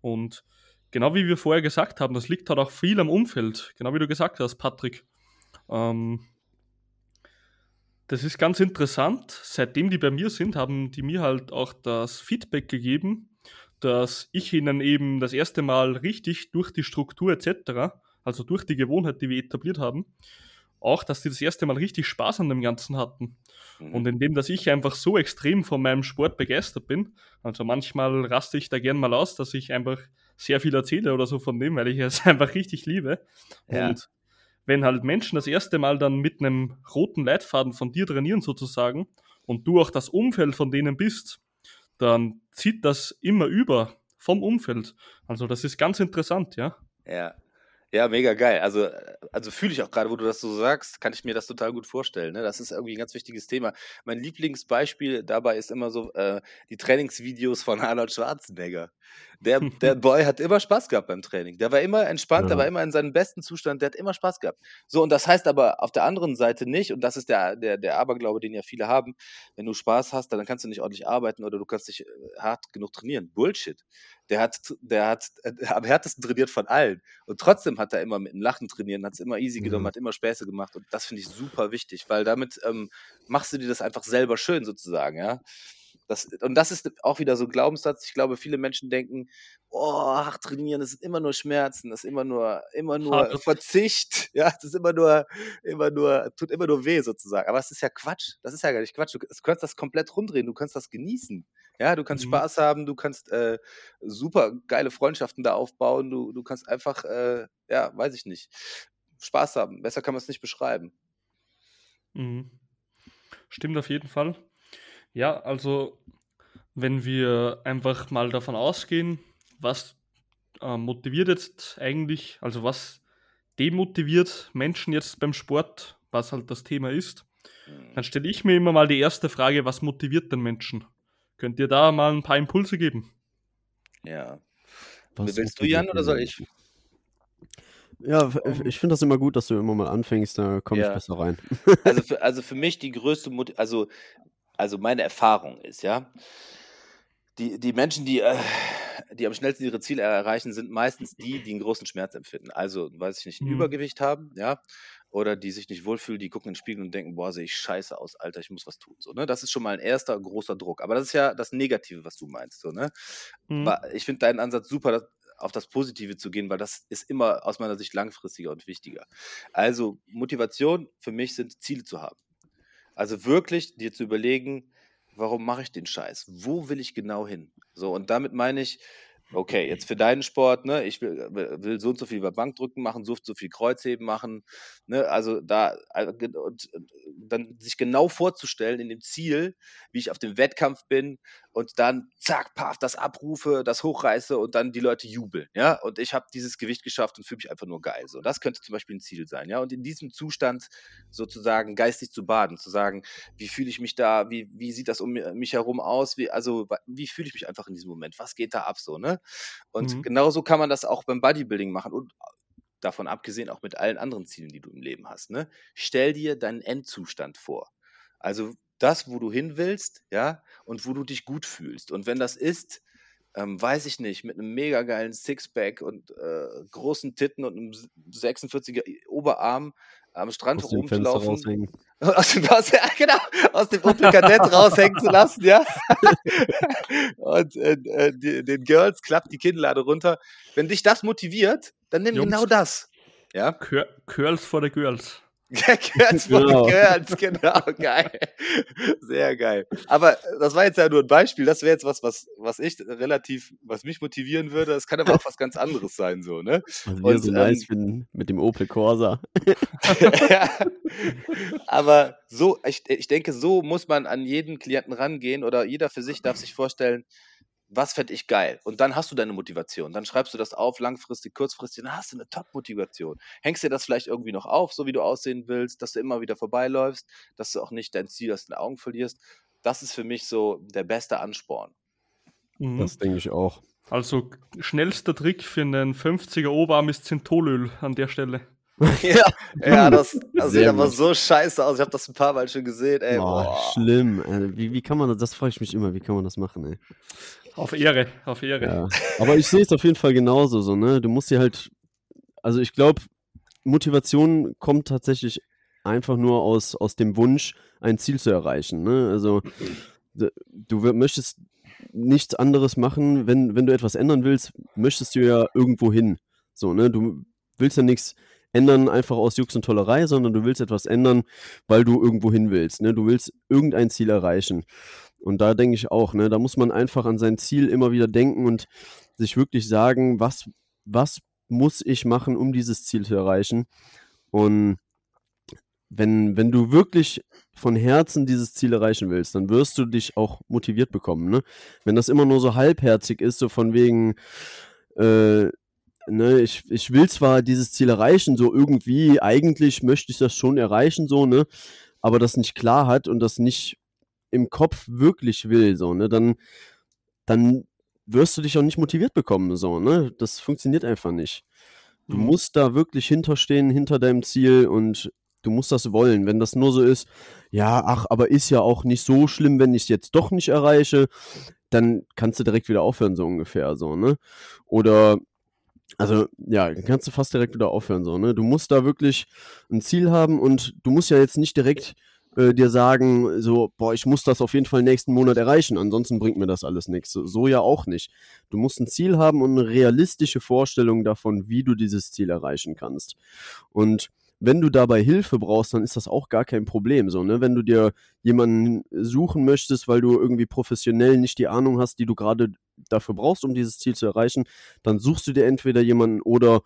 Und genau wie wir vorher gesagt haben, das liegt halt auch viel am Umfeld. Genau wie du gesagt hast, Patrick. Ähm, das ist ganz interessant. Seitdem die bei mir sind, haben die mir halt auch das Feedback gegeben, dass ich ihnen eben das erste Mal richtig durch die Struktur etc., also durch die Gewohnheit, die wir etabliert haben, auch, dass die das erste Mal richtig Spaß an dem Ganzen hatten. Und Mhm. indem, dass ich einfach so extrem von meinem Sport begeistert bin, also manchmal raste ich da gern mal aus, dass ich einfach sehr viel erzähle oder so von dem, weil ich es einfach richtig liebe. Ja. Und wenn halt Menschen das erste Mal dann mit einem roten Leitfaden von dir trainieren sozusagen und du auch das Umfeld von denen bist, dann zieht das immer über vom Umfeld. Also das ist ganz interessant, ja. Ja. Ja, mega geil. Also, äh, also fühle ich auch gerade, wo du das so sagst, kann ich mir das total gut vorstellen. Ne? Das ist irgendwie ein ganz wichtiges Thema. Mein Lieblingsbeispiel dabei ist immer so äh, die Trainingsvideos von Arnold Schwarzenegger. Der, der Boy hat immer Spaß gehabt beim Training. Der war immer entspannt, der Ja. war immer in seinem besten Zustand, der hat immer Spaß gehabt. So, und das heißt aber auf der anderen Seite nicht, und das ist der, der, der Aberglaube, den ja viele haben, wenn du Spaß hast, dann kannst du nicht ordentlich arbeiten oder du kannst nicht äh, hart genug trainieren. Bullshit. Der hat, der hat äh, am härtesten trainiert von allen. Und trotzdem hat er immer mit dem Lachen trainieren, hat es immer easy genommen, Ja. hat immer Späße gemacht. Und das finde ich super wichtig, weil damit ähm, machst du dir das einfach selber schön sozusagen, ja. Das, und das ist auch wieder so ein Glaubenssatz. Ich glaube, viele Menschen denken, oh, ach, trainieren, das sind immer nur Schmerzen, das ist immer nur, immer nur Hart. Verzicht, ja, das ist immer nur, immer nur, tut immer nur weh sozusagen. Aber es ist ja Quatsch. Das ist ja gar nicht Quatsch. Du, du kannst das komplett rumdrehen, du kannst das genießen. Ja, du kannst Mhm. Spaß haben, du kannst äh, super geile Freundschaften da aufbauen, du, du kannst einfach, äh, ja, weiß ich nicht, Spaß haben. Besser kann man es nicht beschreiben. Mhm. Stimmt auf jeden Fall. Ja, also wenn wir einfach mal davon ausgehen, was äh, motiviert jetzt eigentlich, also was demotiviert Menschen jetzt beim Sport, was halt das Thema ist, Mhm. dann stelle ich mir immer mal die erste Frage, was motiviert den Menschen? Könnt ihr da mal ein paar Impulse geben? Ja. Was Willst du, Jan, oder soll ich? Ja, Ähm, ich finde das immer gut, dass du immer mal anfängst, da komme ich Ja. besser rein. Also für, also für mich die größte Mut also, also meine Erfahrung ist, ja, die, die Menschen, die, äh, die am schnellsten ihre Ziele erreichen, sind meistens die, die einen großen Schmerz empfinden. Also, weiß ich nicht, ein Mhm. Übergewicht haben, ja, oder die sich nicht wohlfühlen, die gucken in den Spiegel und denken, boah, sehe ich scheiße aus, Alter, ich muss was tun. So, ne? Das ist schon mal ein erster großer Druck. Aber das ist ja das Negative, was du meinst. So, ne? Mhm. Ich finde deinen Ansatz super, das, auf das Positive zu gehen, weil das ist immer aus meiner Sicht langfristiger und wichtiger. Also Motivation für mich sind Ziele zu haben. Also wirklich dir zu überlegen, warum mache ich den Scheiß? Wo will ich genau hin? So, und damit meine ich, okay, jetzt für deinen Sport, ne, ich will, will will so und so viel über Bankdrücken machen, so und so viel Kreuzheben machen, ne, also da, äh, ge- und, und dann sich genau vorzustellen in dem Ziel, wie ich auf dem Wettkampf bin und dann zack, paf, das abrufe, das hochreiße und dann die Leute jubeln, ja, und ich habe dieses Gewicht geschafft und fühle mich einfach nur geil, so, das könnte zum Beispiel ein Ziel sein, ja, und in diesem Zustand sozusagen geistig zu baden, zu sagen, wie fühle ich mich da, wie, wie sieht das um mi- mich herum aus, wie, also wie fühle ich mich einfach in diesem Moment, was geht da ab so, ne? Und Mhm. genauso kann man das auch beim Bodybuilding machen und davon abgesehen auch mit allen anderen Zielen, die du im Leben hast, ne? Stell dir deinen Endzustand vor. Also das, wo du hin willst, ja, und wo du dich gut fühlst. Und wenn das ist, ähm, weiß ich nicht, mit einem mega geilen Sixpack und äh, großen Titten und einem 46er Oberarm am Strand Aus rumzulaufen, aus dem, aus, ja, genau, aus dem Opel Kadett raushängen zu lassen, ja. Und äh, äh, die, den Girls klappt die Kinnlade runter. Wenn dich das motiviert, dann nimm Jungs. genau das. Ja, Cur- Curls for the Girls. Vor Genau. Kurz, genau, geil. Sehr geil. Aber das war jetzt ja nur ein Beispiel. Das wäre jetzt was, was, was ich relativ, was mich motivieren würde. Es kann aber auch was ganz anderes sein, so, ne? Also wir so ähm, nice finden mit dem Opel Corsa. Ja. Aber so, ich, ich denke, so muss man an jeden Klienten rangehen oder jeder für sich darf sich vorstellen, was fände ich geil? Und dann hast du deine Motivation. Dann schreibst du das auf, langfristig, kurzfristig, dann hast du eine Top-Motivation. Hängst dir das vielleicht irgendwie noch auf, so wie du aussehen willst, dass du immer wieder vorbeiläufst, dass du auch nicht dein Ziel aus den Augen verlierst. Das ist für mich so der beste Ansporn. Mhm. Das denke ich auch. Also schnellster Trick für einen 50er Oberarm ist Zintolöl an der Stelle. ja, ja, das, das sieht aber so scheiße aus. Ich habe das ein paar Mal schon gesehen. Ey, Boah, boah. schlimm. Äh, Wie, wie kann man das? Das frage ich mich immer. Wie kann man das machen, ey? Auf Ehre, auf Ehre. Ja. Aber ich sehe es auf jeden Fall genauso so, ne? Du musst dir halt, also ich glaube, Motivation kommt tatsächlich einfach nur aus, aus dem Wunsch, ein Ziel zu erreichen. Ne? Also du möchtest nichts anderes machen, wenn, wenn du etwas ändern willst, möchtest du ja irgendwo hin. So, ne? Du willst ja nichts ändern einfach aus Jux und Tollerei, sondern du willst etwas ändern, weil du irgendwo hin willst. Ne? Du willst irgendein Ziel erreichen. Und da denke ich auch, ne, da muss man einfach an sein Ziel immer wieder denken und sich wirklich sagen, was, was muss ich machen, um dieses Ziel zu erreichen? Und wenn, wenn du wirklich von Herzen dieses Ziel erreichen willst, dann wirst du dich auch motiviert bekommen. Ne? Wenn das immer nur so halbherzig ist, so von wegen, äh, ne, ich, ich will zwar dieses Ziel erreichen, so irgendwie, eigentlich möchte ich das schon erreichen, so, ne, aber das nicht klar hat und das nicht im Kopf wirklich will, so, ne, dann, dann wirst du dich auch nicht motiviert bekommen, so, ne, das funktioniert einfach nicht. Du Mhm. musst da wirklich hinterstehen, hinter deinem Ziel und du musst das wollen. Wenn das nur so ist, ja, ach, aber ist ja auch nicht so schlimm, wenn ich es jetzt doch nicht erreiche, dann kannst du direkt wieder aufhören, so ungefähr, so, ne? Oder, also, ja, dann kannst du fast direkt wieder aufhören, so, ne? Du musst da wirklich ein Ziel haben und du musst ja jetzt nicht direkt äh, dir sagen, so, boah, ich muss das auf jeden Fall nächsten Monat erreichen, ansonsten bringt mir das alles nichts. So, so ja auch nicht. Du musst ein Ziel haben und eine realistische Vorstellung davon, wie du dieses Ziel erreichen kannst. Und wenn du dabei Hilfe brauchst, dann ist das auch gar kein Problem. So, ne? Wenn du dir jemanden suchen möchtest, weil du irgendwie professionell nicht die Ahnung hast, die du gerade dafür brauchst, um dieses Ziel zu erreichen, dann suchst du dir entweder jemanden oder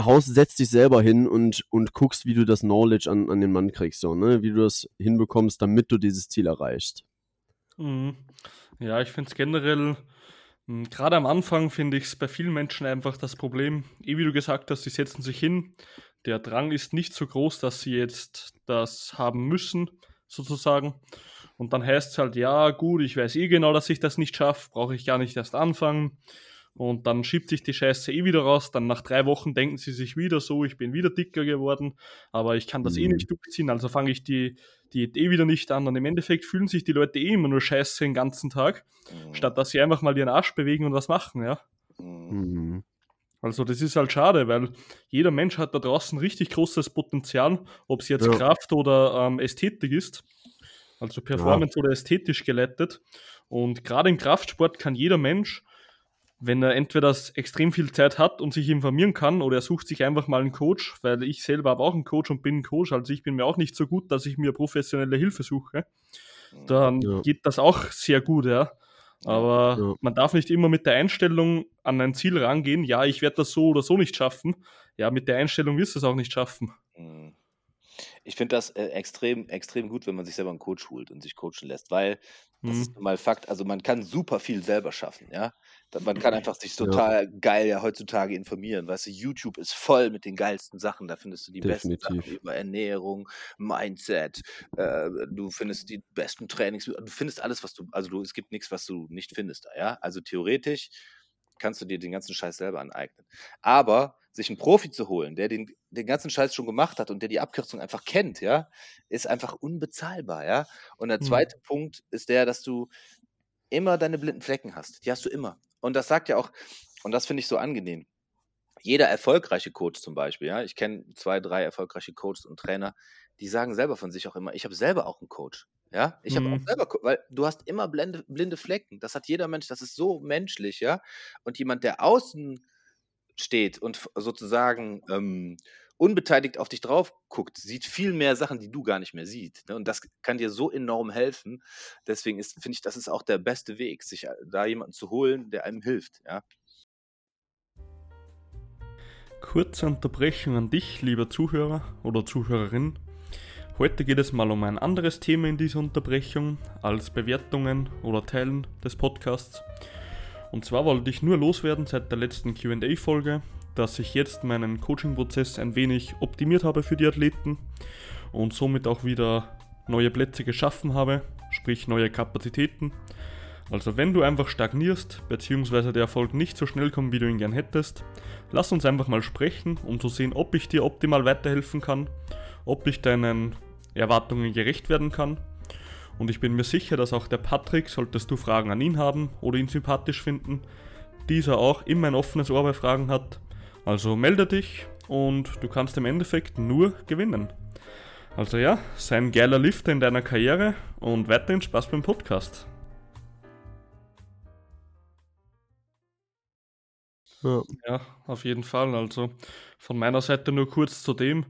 Haus, setzt dich selber hin und, und guckst, wie du das Knowledge an, an den Mann kriegst, so, ne? Wie du das hinbekommst, damit du dieses Ziel erreichst. Mhm. Ja, ich finde es generell, mh, gerade am Anfang finde ich es bei vielen Menschen einfach das Problem, eh wie du gesagt hast, sie setzen sich hin, der Drang ist nicht so groß, dass sie jetzt das haben müssen, sozusagen. Und dann heißt es halt, ja, gut, ich weiß eh genau, dass ich das nicht schaffe, brauche ich gar nicht erst anfangen. Und dann schiebt sich die Scheiße eh wieder raus. Dann nach drei Wochen denken sie sich wieder so, ich bin wieder dicker geworden, aber ich kann das eh Mhm. nicht durchziehen, also fange ich die Diät eh wieder nicht an. Und im Endeffekt fühlen sich die Leute eh immer nur scheiße den ganzen Tag, Mhm. statt dass sie einfach mal ihren Arsch bewegen und was machen, ja. Mhm. Mhm. Also das ist halt schade, weil jeder Mensch hat da draußen richtig großes Potenzial, ob es jetzt Ja. Kraft oder ähm, Ästhetik ist. Also Performance oder ästhetisch geleitet. Und gerade im Kraftsport kann jeder Mensch, wenn er entweder extrem viel Zeit hat und sich informieren kann, oder er sucht sich einfach mal einen Coach, weil ich selber habe auch einen Coach und bin ein Coach, also ich bin mir auch nicht so gut, dass ich mir professionelle Hilfe suche. Dann Ja. geht das auch sehr gut, ja. Aber Ja. man darf nicht immer mit der Einstellung an ein Ziel rangehen, ja, ich werde das so oder so nicht schaffen. Ja, mit der Einstellung wirst du es auch nicht schaffen. Mhm. Ich finde das äh, extrem, extrem gut, wenn man sich selber einen Coach holt und sich coachen lässt, weil das Mhm. ist mal Fakt. Also man kann super viel selber schaffen, ja. Man kann einfach sich Ja. total geil ja heutzutage informieren. Weißt du, YouTube ist voll mit den geilsten Sachen. Da findest du die besten Sachen Definitiv. über Ernährung, Mindset. Äh, du findest die besten Trainings. Du findest alles, was du. Also du, es gibt nichts, was du nicht findest da, ja. Also theoretisch kannst du dir den ganzen Scheiß selber aneignen. Aber sich einen Profi zu holen, der den, den ganzen Scheiß schon gemacht hat und der die Abkürzung einfach kennt, ja, ist einfach unbezahlbar, ja. Und der Mhm. zweite Punkt ist der, dass du immer deine blinden Flecken hast. Die hast du immer. Und das sagt ja auch, und das finde ich so angenehm. Jeder erfolgreiche Coach zum Beispiel, ja, ich kenne zwei, drei erfolgreiche Coaches und Trainer, die sagen selber von sich auch immer, ich habe selber auch einen Coach. Ja, ich habe auch Mhm. selber, weil du hast immer blinde, blinde Flecken. Das hat jeder Mensch, das ist so menschlich, ja. Und jemand, der außen steht und sozusagen ähm, unbeteiligt auf dich drauf guckt, sieht viel mehr Sachen, die du gar nicht mehr siehst. Ne? Und das kann dir so enorm helfen. Deswegen finde ich, das ist auch der beste Weg, sich äh, da jemanden zu holen, der einem hilft. Ja? Kurze Unterbrechung an dich, lieber Zuhörer oder Zuhörerin. Heute geht es mal um ein anderes Thema in dieser Unterbrechung als Bewertungen oder Teilen des Podcasts. Und zwar wollte ich nur loswerden seit der letzten QA-Folge, dass ich jetzt meinen Coaching-Prozess ein wenig optimiert habe für die Athleten und somit auch wieder neue Plätze geschaffen habe, sprich neue Kapazitäten. Also wenn du einfach stagnierst, bzw. der Erfolg nicht so schnell kommt, wie du ihn gern hättest, lass uns einfach mal sprechen, um zu sehen, ob ich dir optimal weiterhelfen kann, ob ich deinen Erwartungen gerecht werden kann. Und ich bin mir sicher, dass auch der Patrick, solltest du Fragen an ihn haben oder ihn sympathisch finden, dieser auch immer ein offenes Ohr bei Fragen hat also melde dich und du kannst im Endeffekt nur gewinnen. Also ja, sei ein geiler Lifter in deiner Karriere und weiterhin Spaß beim Podcast. Ja. ja, auf jeden Fall. Also von meiner Seite nur kurz zu dem.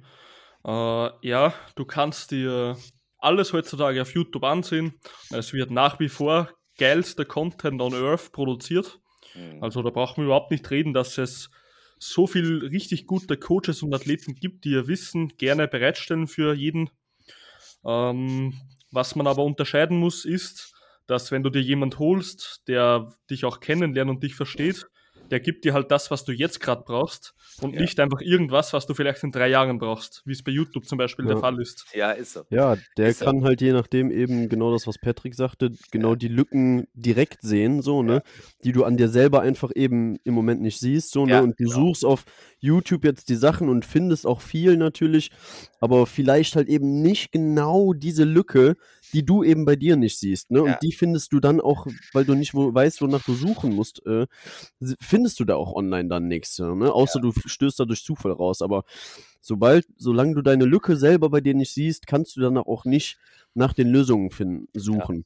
Äh, ja, du kannst dir alles heutzutage auf YouTube ansehen. Es wird nach wie vor geilster Content on Earth produziert. Mhm. Also da brauchen wir überhaupt nicht reden, dass es so viel richtig gute Coaches und Athleten gibt, die ihr Wissen gerne bereitstellen für jeden. Ähm, was man aber unterscheiden muss, ist, dass wenn du dir jemand holst, der dich auch kennenlernt und dich versteht, der gibt dir halt das, was du jetzt gerade brauchst und ja. nicht einfach irgendwas, was du vielleicht in drei Jahren brauchst, wie es bei YouTube zum Beispiel ja. der Fall ist. Ja, ist so. Ja, der ist kann so. halt je nachdem eben genau das, was Patrick sagte, genau ja. die Lücken direkt sehen, so, ne, die du an dir selber einfach eben im Moment nicht siehst, so, ne, und du genau. suchst auf YouTube jetzt die Sachen und findest auch viel natürlich, aber vielleicht halt eben nicht genau diese Lücke, die du eben bei dir nicht siehst. Ne? Und die findest du dann auch, weil du nicht wo, weißt, wonach du suchen musst, äh, findest du da auch online dann nichts. Ne? Außer ja. du stößt da durch Zufall raus. Aber sobald, solange du deine Lücke selber bei dir nicht siehst, kannst du dann auch nicht nach den Lösungen finden, suchen.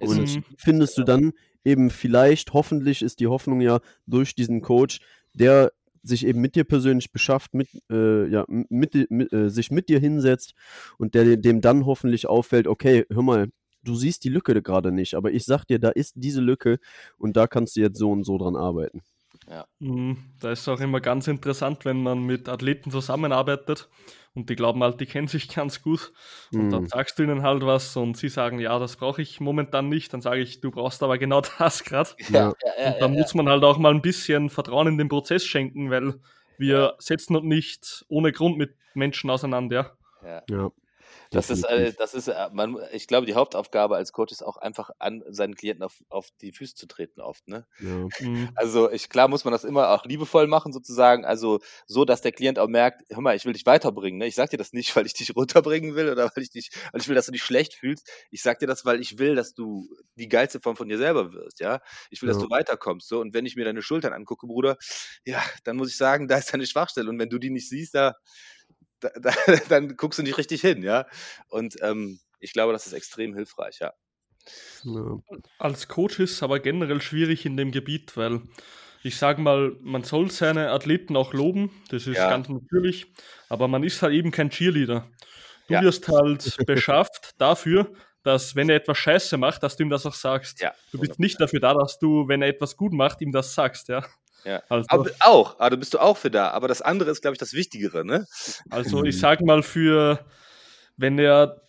Ja. Und findest du dann eben vielleicht, hoffentlich ist die Hoffnung ja durch diesen Coach, der sich eben mit dir persönlich beschafft, mit, äh, ja, mit, mit äh, sich mit dir hinsetzt und der dem dann hoffentlich auffällt, okay, hör mal, du siehst die Lücke gerade nicht, aber ich sag dir, da ist diese Lücke und da kannst du jetzt so und so dran arbeiten. Ja. Mhm, da ist auch immer ganz interessant, wenn man mit Athleten zusammenarbeitet und die glauben halt, die kennen sich ganz gut. Und mm. dann mhm. sagst du ihnen halt was und sie sagen, ja, das brauche ich momentan nicht. Dann sage ich, du brauchst aber genau das gerade. Ja. ja. und dann muss man halt auch mal ein bisschen Vertrauen in den Prozess schenken, weil wir setzen uns nicht ohne Grund mit Menschen auseinander. Ja. Das ist, äh, das ist, äh, man, ich glaube, die Hauptaufgabe als Coach ist auch einfach an seinen Klienten auf, auf die Füße zu treten oft. Ne? Ja. Mhm. Also ich, klar muss man das immer auch liebevoll machen sozusagen, also so, dass der Klient auch merkt, hör mal, ich will dich weiterbringen. Ne? Ich sag dir das nicht, weil ich dich runterbringen will oder weil ich dich, weil ich will, dass du dich schlecht fühlst. Ich sag dir das, weil ich will, dass du die geilste Form von dir selber wirst. Ja, ich will, ja. dass du weiterkommst. So und wenn ich mir deine Schultern angucke, Bruder, ja, dann muss ich sagen, da ist deine Schwachstelle und wenn du die nicht siehst, da da, da, dann guckst du nicht richtig hin, ja. Und ähm, ich glaube, das ist extrem hilfreich, ja. ja. Als Coach ist es aber generell schwierig in dem Gebiet, weil ich sage mal, man soll seine Athleten auch loben, das ist ja. ganz natürlich, aber man ist halt eben kein Cheerleader. Du ja. wirst halt beschafft dafür, dass wenn er etwas Scheiße macht, dass du ihm das auch sagst. Ja, du bist nicht dafür da, dass du, wenn er etwas gut macht, ihm das sagst, ja. Ja. Also, aber auch, ah, du bist du auch für da, aber das andere ist, glaube ich, das Wichtigere, ne? Also ich sage mal für, wenn er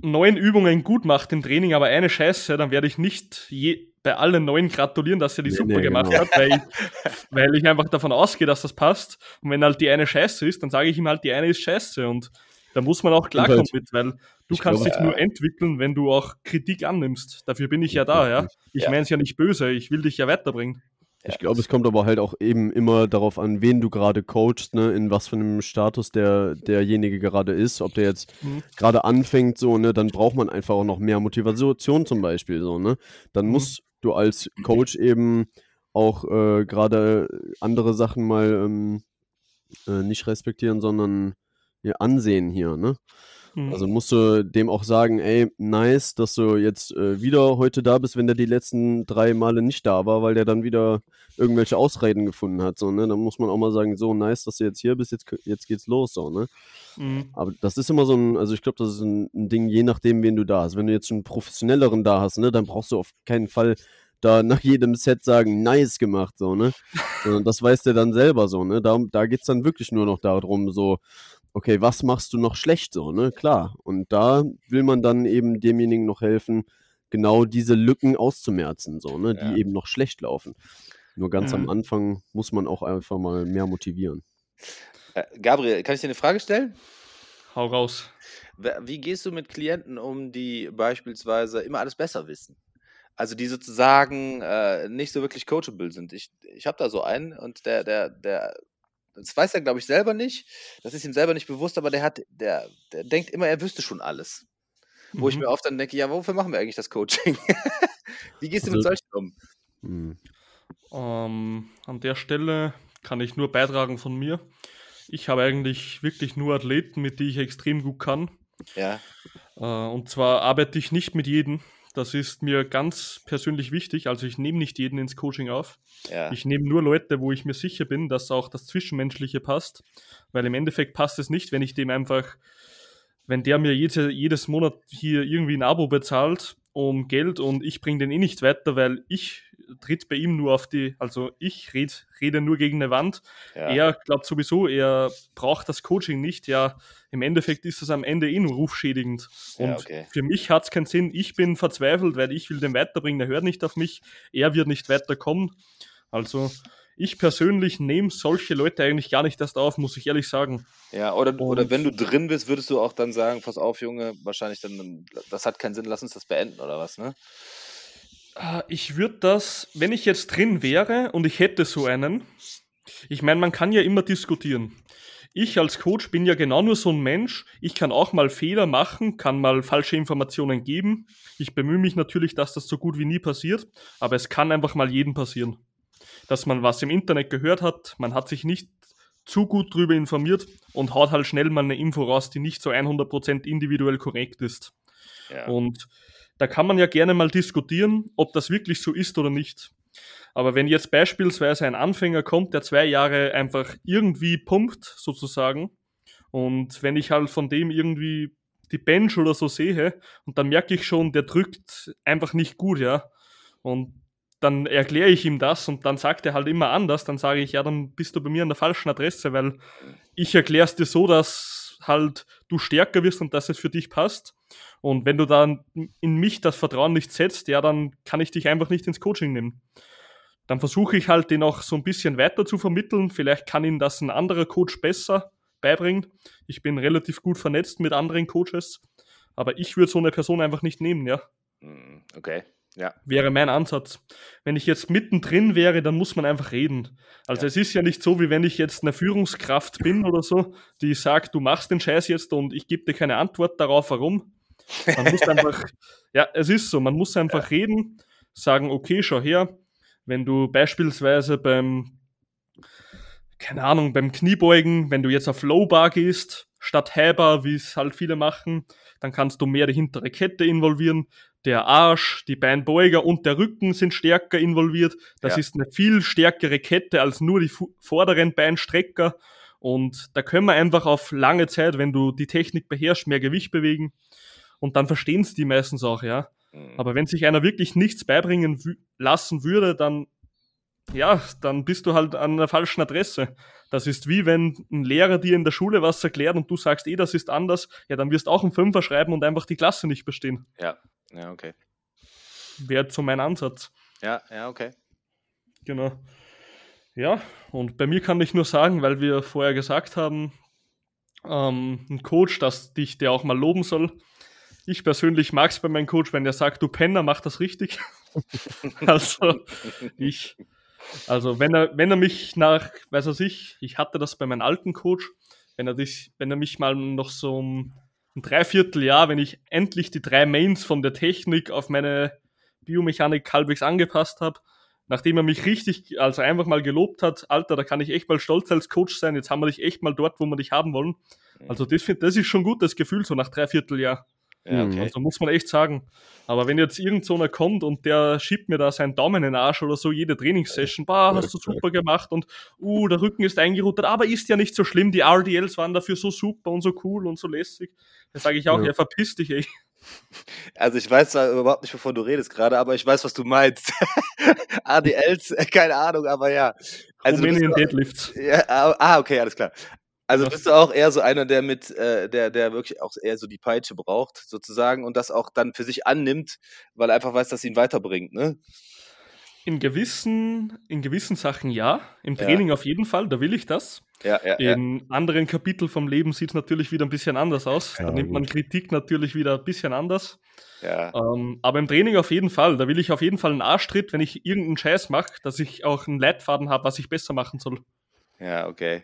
neun Übungen gut macht im Training, aber eine Scheiße, dann werde ich nicht je, bei allen neun gratulieren, dass er die nee, super nee, gemacht genau. hat, weil ich, weil ich einfach davon ausgehe, dass das passt. Und wenn halt die eine Scheiße ist, dann sage ich ihm halt, die eine ist Scheiße und da muss man auch klarkommen halt, mit, weil du kannst glaube, dich nur entwickeln, wenn du auch Kritik annimmst. Dafür bin ich ja da, ja. Ich ja. meine es ja nicht böse, ich will dich ja weiterbringen. Ich glaube, es kommt aber halt auch eben immer darauf an, wen du gerade coachst, ne, in was für einem Status der, derjenige gerade ist. Ob der jetzt mhm. gerade anfängt, so, ne, dann braucht man einfach auch noch mehr Motivation zum Beispiel, so, ne. Dann mhm. musst du als Coach eben auch äh, gerade andere Sachen mal ähm, äh, nicht respektieren, sondern ja, ansehen hier, ne. Mhm. Also musst du dem auch sagen, ey, nice, dass du jetzt äh, wieder heute da bist, wenn der die letzten drei Male nicht da war, weil der dann wieder irgendwelche Ausreden gefunden hat. So, ne? Dann muss man auch mal sagen, so nice, dass du jetzt hier bist, jetzt, jetzt geht's los. So, ne? Mhm. Aber das ist immer so ein, also ich glaube, das ist ein, ein, Ding, je nachdem, wen du da hast. Wenn du jetzt einen professionelleren da hast, ne, dann brauchst du auf keinen Fall da nach jedem Set sagen, nice gemacht, so, ne? Sondern das weiß der dann selber so, ne? Da, da geht es dann wirklich nur noch darum, so, okay, was machst du noch schlecht, so, ne? Klar. Und da will man dann eben demjenigen noch helfen, genau diese Lücken auszumerzen, so, ne? Ja. Die eben noch schlecht laufen. Nur ganz mhm. am Anfang muss man auch einfach mal mehr motivieren. Äh, Gabriel, kann ich dir eine Frage stellen? Hau raus. Wie gehst du mit Klienten um, die beispielsweise immer alles besser wissen? Also die sozusagen äh, nicht so wirklich coachable sind. Ich, ich habe da so einen und der, der, der, das weiß er, glaube ich, selber nicht. Das ist ihm selber nicht bewusst, aber der hat, der, der denkt immer, er wüsste schon alles. Mhm. Wo ich mhm. mir oft dann denke, ja, wofür machen wir eigentlich das Coaching? Wie gehst du also, mit solchen um? Mhm. Ähm, an der Stelle kann ich nur beitragen von mir. Ich habe eigentlich wirklich nur Athleten, mit denen ich extrem gut kann. Ja. Äh, und zwar arbeite ich nicht mit jedem. Das ist mir ganz persönlich wichtig. Also ich nehme nicht jeden ins Coaching auf. Ja. Ich nehme nur Leute, wo ich mir sicher bin, dass auch das Zwischenmenschliche passt. Weil im Endeffekt passt es nicht, wenn ich dem einfach, wenn der mir jede, jedes Monat hier irgendwie ein Abo bezahlt um Geld und ich bringe den eh nicht weiter, weil ich tritt bei ihm nur auf die, also ich red, rede nur gegen eine Wand. Ja. Er glaubt sowieso, er braucht das Coaching nicht. Ja, im Endeffekt ist das am Ende eh nur rufschädigend. Und ja, okay. für mich hat es keinen Sinn. Ich bin verzweifelt, weil ich will den weiterbringen. Er hört nicht auf mich. Er wird nicht weiterkommen. Also ich persönlich nehme solche Leute eigentlich gar nicht erst auf, muss ich ehrlich sagen. Ja, oder, oder wenn du drin bist, würdest du auch dann sagen, pass auf, Junge, wahrscheinlich dann, das hat keinen Sinn, lass uns das beenden oder was, ne? Ah, ich würde das, wenn ich jetzt drin wäre und ich hätte so einen, ich meine, man kann ja immer diskutieren. Ich als Coach bin ja genau nur so ein Mensch. Ich kann auch mal Fehler machen, kann mal falsche Informationen geben. Ich bemühe mich natürlich, dass das so gut wie nie passiert, aber es kann einfach mal jedem passieren dass man was im Internet gehört hat, man hat sich nicht zu gut darüber informiert und haut halt schnell mal eine Info raus, die nicht so 100% individuell korrekt ist. Ja. Und da kann man ja gerne mal diskutieren, ob das wirklich so ist oder nicht. Aber wenn jetzt beispielsweise ein Anfänger kommt, der zwei Jahre einfach irgendwie pumpt, sozusagen, und wenn ich halt von dem irgendwie die Bench oder so sehe, und dann merke ich schon, der drückt einfach nicht gut, ja. Und dann erkläre ich ihm das und dann sagt er halt immer anders, dann sage ich, ja, dann bist du bei mir an der falschen Adresse, weil ich erkläre es dir so, dass halt du stärker wirst und dass es für dich passt. Und wenn du dann in mich das Vertrauen nicht setzt, ja, dann kann ich dich einfach nicht ins Coaching nehmen. Dann versuche ich halt den auch so ein bisschen weiter zu vermitteln. Vielleicht kann ihn das ein anderer Coach besser beibringen. Ich bin relativ gut vernetzt mit anderen Coaches, aber ich würde so eine Person einfach nicht nehmen, ja. Hm, okay. Ja. Wäre mein Ansatz. Wenn ich jetzt mittendrin wäre, dann muss man einfach reden. Also ja. es ist ja nicht so, wie wenn ich jetzt eine Führungskraft bin oder so, die sagt, du machst den Scheiß jetzt und ich gebe dir keine Antwort darauf, warum. Man muss einfach, ja, es ist so, man muss einfach ja. reden, sagen, okay, schau her, wenn du beispielsweise beim, keine Ahnung, beim Kniebeugen, wenn du jetzt auf Low Bar gehst, statt High Bar, wie es halt viele machen, dann kannst du mehr die hintere Kette involvieren der Arsch, die Beinbeuger und der Rücken sind stärker involviert. Das ja. ist eine viel stärkere Kette als nur die vorderen Beinstrecker. Und da können wir einfach auf lange Zeit, wenn du die Technik beherrschst, mehr Gewicht bewegen. Und dann verstehen es die meistens auch, ja. Mhm. Aber wenn sich einer wirklich nichts beibringen lassen würde, dann, ja, dann bist du halt an der falschen Adresse. Das ist wie wenn ein Lehrer dir in der Schule was erklärt und du sagst, eh, das ist anders, ja, dann wirst du auch einen Fünfer schreiben und einfach die Klasse nicht bestehen. Ja, ja, okay. Wäre so mein Ansatz. Ja, ja, okay. Genau. Ja, und bei mir kann ich nur sagen, weil wir vorher gesagt haben, ähm, ein Coach, dass dich der auch mal loben soll. Ich persönlich mag es bei meinem Coach, wenn der sagt, du Penner, mach das richtig. also ich, also wenn er, wenn er mich nach, weiß er sich, ich hatte das bei meinem alten Coach, wenn er dich, wenn er mich mal noch so um ein Dreivierteljahr, wenn ich endlich die drei Mains von der Technik auf meine Biomechanik halbwegs angepasst habe, nachdem er mich richtig, also einfach mal gelobt hat, Alter, da kann ich echt mal stolz als Coach sein, jetzt haben wir dich echt mal dort, wo wir dich haben wollen. Also das, find, das ist schon gut, das Gefühl, so nach dreiviertel Jahr. Ja, okay. Also muss man echt sagen. Aber wenn jetzt irgend so einer kommt und der schiebt mir da seinen Daumen in den Arsch oder so, jede Trainingssession, bah, hast du super gemacht und uh, der Rücken ist eingeruttet, aber ist ja nicht so schlimm, die RDLs waren dafür so super und so cool und so lässig. Da sage ich auch, Ja. ja, verpiss dich, ey. Also ich weiß zwar überhaupt nicht, wovon du redest gerade, aber ich weiß, was du meinst. ADLs, äh, keine Ahnung, aber ja. Also Rumänien Deadlifts. ja, ah, ah, okay, alles klar. Also Ja. bist du auch eher so einer, der mit, äh, der, der wirklich auch eher so die Peitsche braucht, sozusagen, und das auch dann für sich annimmt, weil er einfach weiß, dass ihn weiterbringt, ne? In gewissen, in gewissen Sachen ja, im Ja. Training auf jeden Fall, da will ich das. Ja, ja, ja. In anderen Kapiteln vom Leben sieht es natürlich wieder ein bisschen anders aus. Ja, da nimmt man. Kritik natürlich wieder ein bisschen anders. ja. Ähm, aber im Training auf jeden Fall. Da will ich auf jeden Fall einen Arschtritt, wenn ich irgendeinen Scheiß mache, dass ich auch einen Leitfaden habe, was ich besser machen soll. Ja, okay.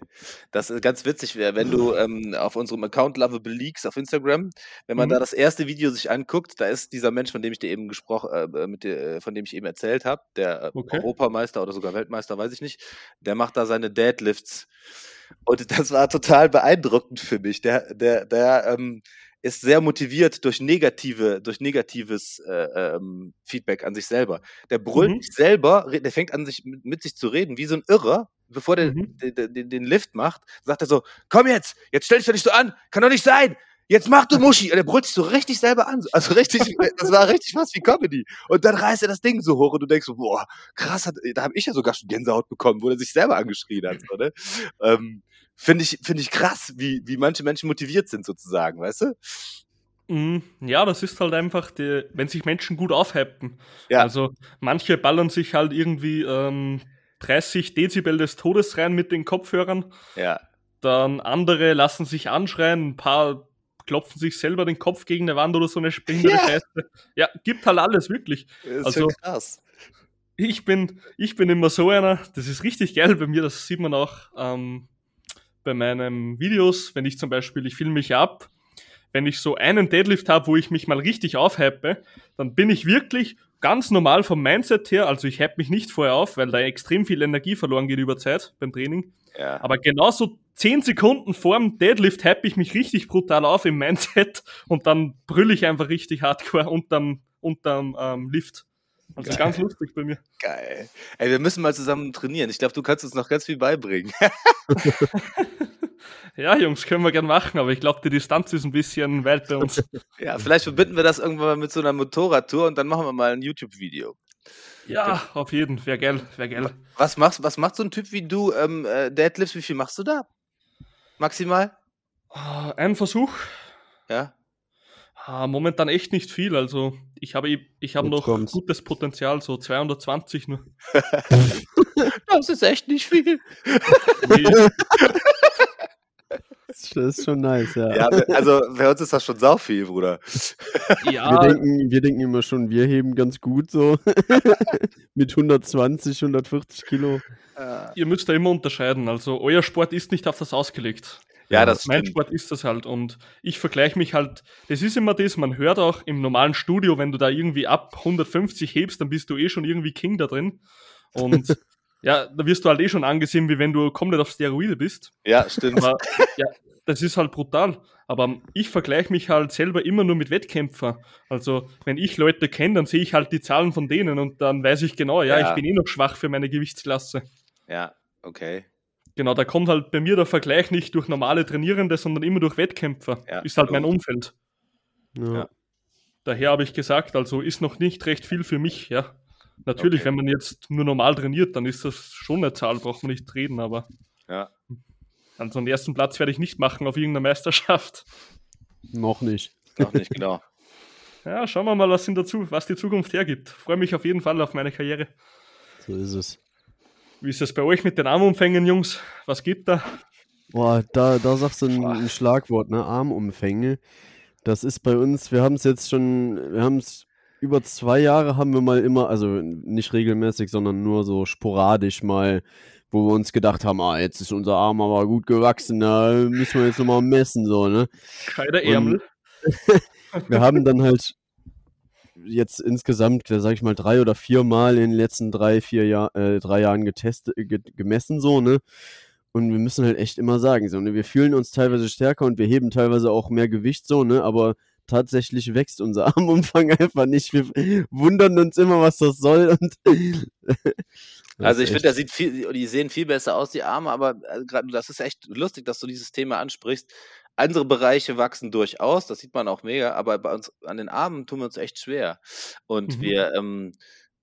Das ist ganz witzig, wär, wenn du ähm, auf unserem Account Lovable Leaks auf Instagram, wenn man Mhm. da das erste Video sich anguckt, da ist dieser Mensch, von dem ich dir eben gesprochen, äh, mit dir, äh, von dem ich eben erzählt habe, der äh, Okay. Europameister oder sogar Weltmeister, weiß ich nicht, der macht da seine Deadlifts. Und das war total beeindruckend für mich. Der, der, der ähm, ist sehr motiviert durch negative, durch negatives äh, ähm, Feedback an sich selber. Der brüllt Mhm. sich selber, der fängt an, sich mit, mit sich zu reden, wie so ein Irrer, bevor der Mhm. den, den, den Lift macht, sagt er so: Komm jetzt, jetzt stell dich doch nicht so an, kann doch nicht sein. Jetzt mach du Muschi. Und er brüllt sich so richtig selber an. Also richtig, das war richtig fast wie Comedy. Und dann reißt er das Ding so hoch und du denkst so, boah, krass, hat, da habe ich ja sogar schon Gänsehaut bekommen, wo er sich selber angeschrien hat. So, ne? ähm, Finde ich, find ich krass, wie, wie manche Menschen motiviert sind, sozusagen, weißt du? Mm, Ja, das ist halt einfach, die, wenn sich Menschen gut aufhypen. Ja. Also manche ballern sich halt irgendwie ähm, 30 Dezibel des Todes rein mit den Kopfhörern. Ja, Dann andere lassen sich anschreien, ein paar klopfen sich selber den Kopf gegen eine Wand oder so eine behinderte Ja. Scheiße. Ja, gibt halt alles, wirklich. ist Also- krass. Ich bin, ich bin immer so einer, das ist richtig geil bei mir, das sieht man auch ähm, bei meinen Videos, wenn ich zum Beispiel, ich filme mich ab, wenn ich so einen Deadlift habe, wo ich mich mal richtig aufhype, dann bin ich wirklich ganz normal vom Mindset her, also ich hype mich nicht vorher auf, weil da extrem viel Energie verloren geht über Zeit beim Training, Ja. aber genauso 10 Sekunden vorm Deadlift hype ich mich richtig brutal auf im Mindset und dann brülle ich einfach richtig hardcore unterm, unterm ähm, Lift. Also Geil. ganz lustig bei mir. Geil. Ey, wir müssen mal zusammen trainieren. Ich glaube, du kannst uns noch ganz viel beibringen. Ja, Jungs, können wir gern machen, aber ich glaube, die Distanz ist ein bisschen weit bei uns. ja, vielleicht verbinden wir das irgendwann mal mit so einer Motorradtour und dann machen wir mal ein YouTube-Video. Ja, auf jeden, wäre geil, wäre geil. Was machst, was macht so ein Typ wie du, ähm, äh, Deadlifts, wie viel machst du da? Maximal? Ah, Ein Versuch, Ja? ah, momentan echt nicht viel, also ich habe ich habe Jetzt noch kommt's. gutes Potenzial, so 220 nur. Das ist echt nicht viel. Das ist schon nice, ja. Ja, also für uns ist das schon sau viel, Bruder. Wir, ja, denken, wir denken immer schon, wir heben ganz gut so. Mit 120, 140 Kilo. ihr müsst da immer unterscheiden, also euer Sport ist nicht auf das ausgelegt. Ja, das Mein stimmt. Sport ist das halt und ich vergleiche mich halt, das ist immer das, man hört auch im normalen Studio, wenn du da irgendwie ab 150 hebst, dann bist du eh schon irgendwie King da drin und ja, da wirst du halt eh schon angesehen, wie wenn du komplett auf Steroide bist. Ja, stimmt. Aber ja, das ist halt brutal. Aber ich vergleiche mich halt selber immer nur mit Wettkämpfern. Also, wenn ich Leute kenne, dann sehe ich halt die Zahlen von denen und dann weiß ich genau, ja, Ja. ich bin eh noch schwach für meine Gewichtsklasse. Ja, okay. Genau, da kommt halt bei mir der Vergleich nicht durch normale Trainierende, sondern immer durch Wettkämpfer. Ja, ist halt mein. Umfeld. Ja. Ja. Daher habe ich gesagt, also ist noch nicht recht viel für mich, ja. Natürlich, Okay. wenn man jetzt nur normal trainiert, dann ist das schon eine Zahl, braucht man nicht reden, aber Ja. also den ersten Platz werde ich nicht machen auf irgendeiner Meisterschaft. Noch nicht. Noch nicht, genau. Ja, schauen wir mal, was, in der Zu was die Zukunft hergibt. Freue mich auf jeden Fall auf meine Karriere. So ist es. Wie ist es bei euch mit den Armumfängen, Jungs? Was geht da? Boah, da, da sagst du ein, ein Schlagwort, ne? Armumfänge. Das ist bei uns, wir haben es jetzt schon, wir haben es über zwei Jahre haben wir mal immer, also nicht regelmäßig, sondern nur so sporadisch mal, wo wir uns gedacht haben, ah, jetzt ist unser Arm aber gut gewachsen, da müssen wir jetzt nochmal messen, so, ne? Und- Ärmel. Wir haben dann halt jetzt insgesamt, sag ich mal, drei oder vier Mal in den letzten drei, vier Jahr, äh, drei Jahren getestet, ge gemessen, so, ne? Und wir müssen halt echt immer sagen, so, ne? Wir fühlen uns teilweise stärker und wir heben teilweise auch mehr Gewicht, so, ne? Aber tatsächlich wächst unser Armumfang einfach nicht. Wir wundern uns immer, was das soll. Also ich finde, sieht viel, die sehen viel besser aus, die Arme, aber äh, gerade das ist echt lustig, dass du dieses Thema ansprichst. Andere Bereiche wachsen durchaus, das sieht man auch mega, aber bei uns an den Armen tun wir uns echt schwer. Und mhm. wir ähm,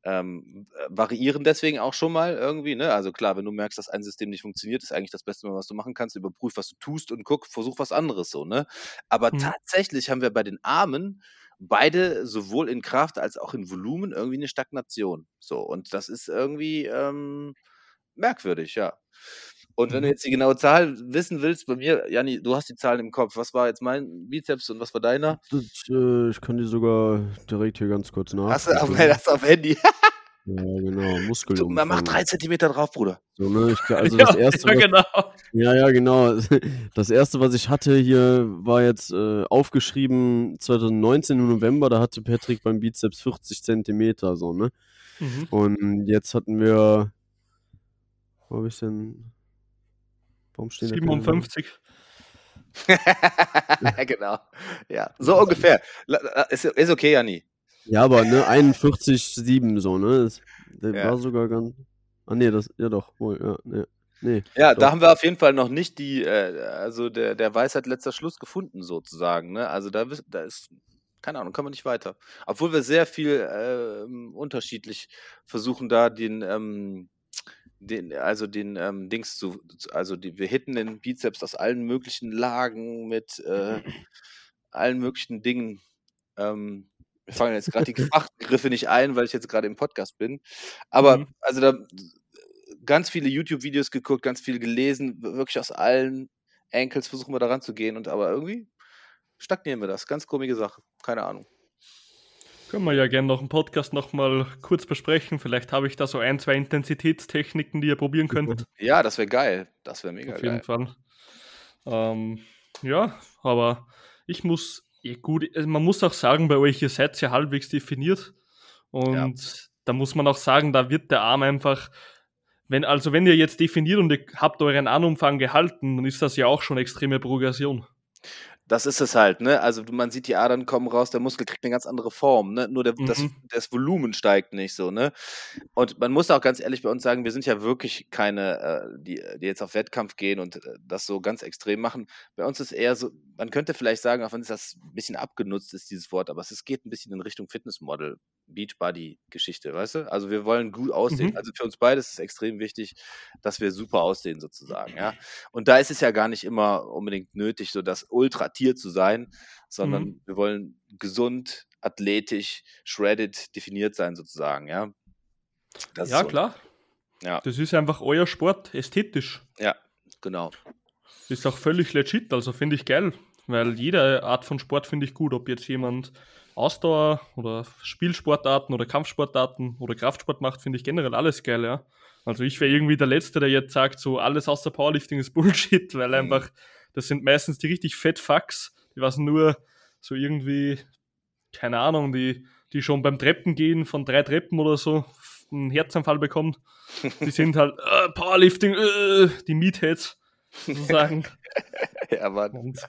ähm, variieren deswegen auch schon mal irgendwie. Ne? Also klar, wenn du merkst, dass ein System nicht funktioniert, ist eigentlich das Beste, was du machen kannst. Überprüf, was du tust und guck, versuch was anderes so. Ne? Aber mhm. tatsächlich haben wir bei den Armen beide sowohl in Kraft als auch in Volumen irgendwie eine Stagnation. So und das ist irgendwie ähm, merkwürdig, ja. Und wenn du mhm. jetzt die genaue Zahl wissen willst, bei mir, Janni, du hast die Zahlen im Kopf. Was war jetzt mein Bizeps und was war deiner? Das, äh, ich kann die sogar direkt hier ganz kurz nach. Hast du auf, du auf Handy? Ja, genau, Muskelumfang. Man macht drei Zentimeter drauf, Bruder. So, ne, ich, also ja, das erste, ja, genau. ja, ja, genau. Das erste, was ich hatte hier, war jetzt äh, aufgeschrieben 2019 im November, da hatte Patrick beim Bizeps 40 Zentimeter, so, ne? Mhm. Und jetzt hatten wir, wo habe ich denn, Warum stehen 57. genau. Ja, so ungefähr. Ist, ist okay, Janni. Ja, aber ne, 41,7 so, ne? Das, der ja. war sogar ganz. Ah, nee, das, ja doch, wohl, ja, nee. Nee, ja, doch. da haben wir auf jeden Fall noch nicht die, äh, also der, der Weisheit letzter Schluss gefunden, sozusagen. Ne? Also da, da ist, keine Ahnung, kann man nicht weiter. Obwohl wir sehr viel äh, unterschiedlich versuchen, da den, ähm, den, also den ähm, Dings zu, also die, wir hitten den Bizeps aus allen möglichen Lagen mit äh, allen möglichen Dingen. Ähm, wir fangen jetzt gerade die Fachbegriffe nicht ein, weil ich jetzt gerade im Podcast bin. Aber mhm. also da ganz viele YouTube-Videos geguckt, ganz viel gelesen, wirklich aus allen Ankles versuchen wir da ranzugehen und aber irgendwie stagnieren wir das. Ganz komische Sache. Keine Ahnung. Können wir ja gerne noch im Podcast nochmal kurz besprechen. Vielleicht habe ich da so ein, zwei Intensitätstechniken, die ihr probieren könnt. Ja, das wäre geil. Das wäre mega geil. Auf jeden Fall. Ähm, ja, aber ich muss, ja gut, äh, man muss auch sagen, bei euch, ihr seid ja halbwegs definiert. Und ja. da muss man auch sagen, da wird der Arm einfach, wenn, also wenn ihr jetzt definiert und ihr habt euren Armumfang gehalten, dann ist das ja auch schon extreme Progression. Das ist es halt, ne? Also man sieht, die Adern kommen raus, der Muskel kriegt eine ganz andere Form, ne? Nur der, mhm. das, das Volumen steigt nicht so, ne? Und man muss auch ganz ehrlich bei uns sagen, wir sind ja wirklich keine, äh, die, die jetzt auf Wettkampf gehen und äh, das so ganz extrem machen. Bei uns ist eher so, man könnte vielleicht sagen, auch wenn es das ein bisschen abgenutzt ist, dieses Wort, aber es geht ein bisschen in Richtung Fitnessmodel, Beachbody-Geschichte, weißt du? Also wir wollen gut aussehen. Mhm. Also für uns beide ist es extrem wichtig, dass wir super aussehen sozusagen, ja? Und da ist es ja gar nicht immer unbedingt nötig, so das ultra Tier zu sein, sondern mhm. wir wollen gesund, athletisch, shredded definiert sein sozusagen, ja. Das ja, so. klar. Ja. Das ist einfach euer Sport, ästhetisch. Ja, genau. Ist auch völlig legit, also finde ich geil, weil jede Art von Sport finde ich gut, ob jetzt jemand Ausdauer oder Spielsportarten oder Kampfsportarten oder Kraftsport macht, finde ich generell alles geil, ja. Also ich wäre irgendwie der Letzte, der jetzt sagt, so alles außer Powerlifting ist Bullshit, weil mhm. einfach das sind meistens die richtig fett Fucks, die was nur so irgendwie, keine Ahnung, die, die schon beim Treppen gehen von drei Treppen oder so einen Herzanfall bekommen. Die sind halt äh, Powerlifting, äh, die Meatheads sozusagen. ja, Mann. Und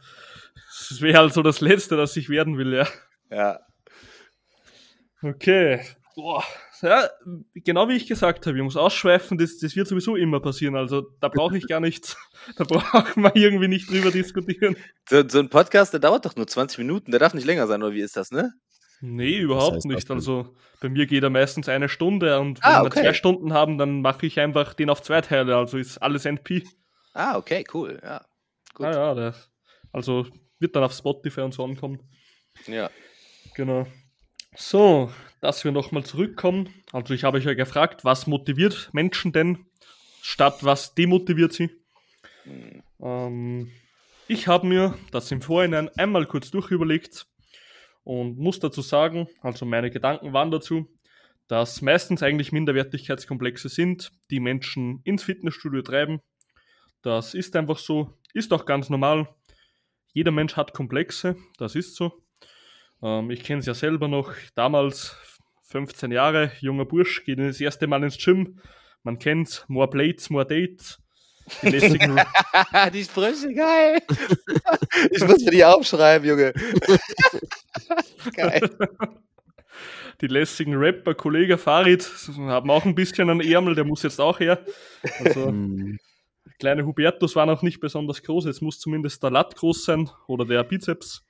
das wäre halt so das Letzte, das ich werden will, ja. Ja. Okay. Boah, ja, genau wie ich gesagt habe, ich muss ausschweifen, das, das wird sowieso immer passieren. Also da brauche ich gar nichts, da brauchen wir irgendwie nicht drüber diskutieren. So, so, ein Podcast, der dauert doch nur 20 Minuten, der darf nicht länger sein, oder wie ist das, ne? Nee, überhaupt das heißt, nicht. Also bei mir geht er meistens eine Stunde und wenn ah, okay. wir zwei Stunden haben, dann mache ich einfach den auf zwei Teile, also ist alles NP. Ah, okay, cool, ja. Gut. Ah, ja, der, also wird dann auf Spotify und so ankommen. Ja. Genau. So, dass wir nochmal zurückkommen. Also ich habe euch ja gefragt, was motiviert Menschen denn, statt was demotiviert sie. Mhm. Ähm, ich habe mir das im Vorhinein einmal kurz durchüberlegt und muss dazu sagen, also meine Gedanken waren dazu, dass meistens eigentlich Minderwertigkeitskomplexe sind, die Menschen ins Fitnessstudio treiben. Das ist einfach so, ist auch ganz normal. Jeder Mensch hat Komplexe, das ist so. Ähm, ich kenne es ja selber noch, damals 15 Jahre, junger Bursch, geht das erste Mal ins Gym. Man kennt more plates, more dates. Die, lässigen die Sprüche, geil. ich muss mir die aufschreiben, Junge. geil. Die lässigen Rapper, Kollege Farid, haben auch ein bisschen einen Ärmel, der muss jetzt auch her. Also, hm. Kleine Hubertus war noch nicht besonders groß, jetzt muss zumindest der Latt groß sein oder der Bizeps.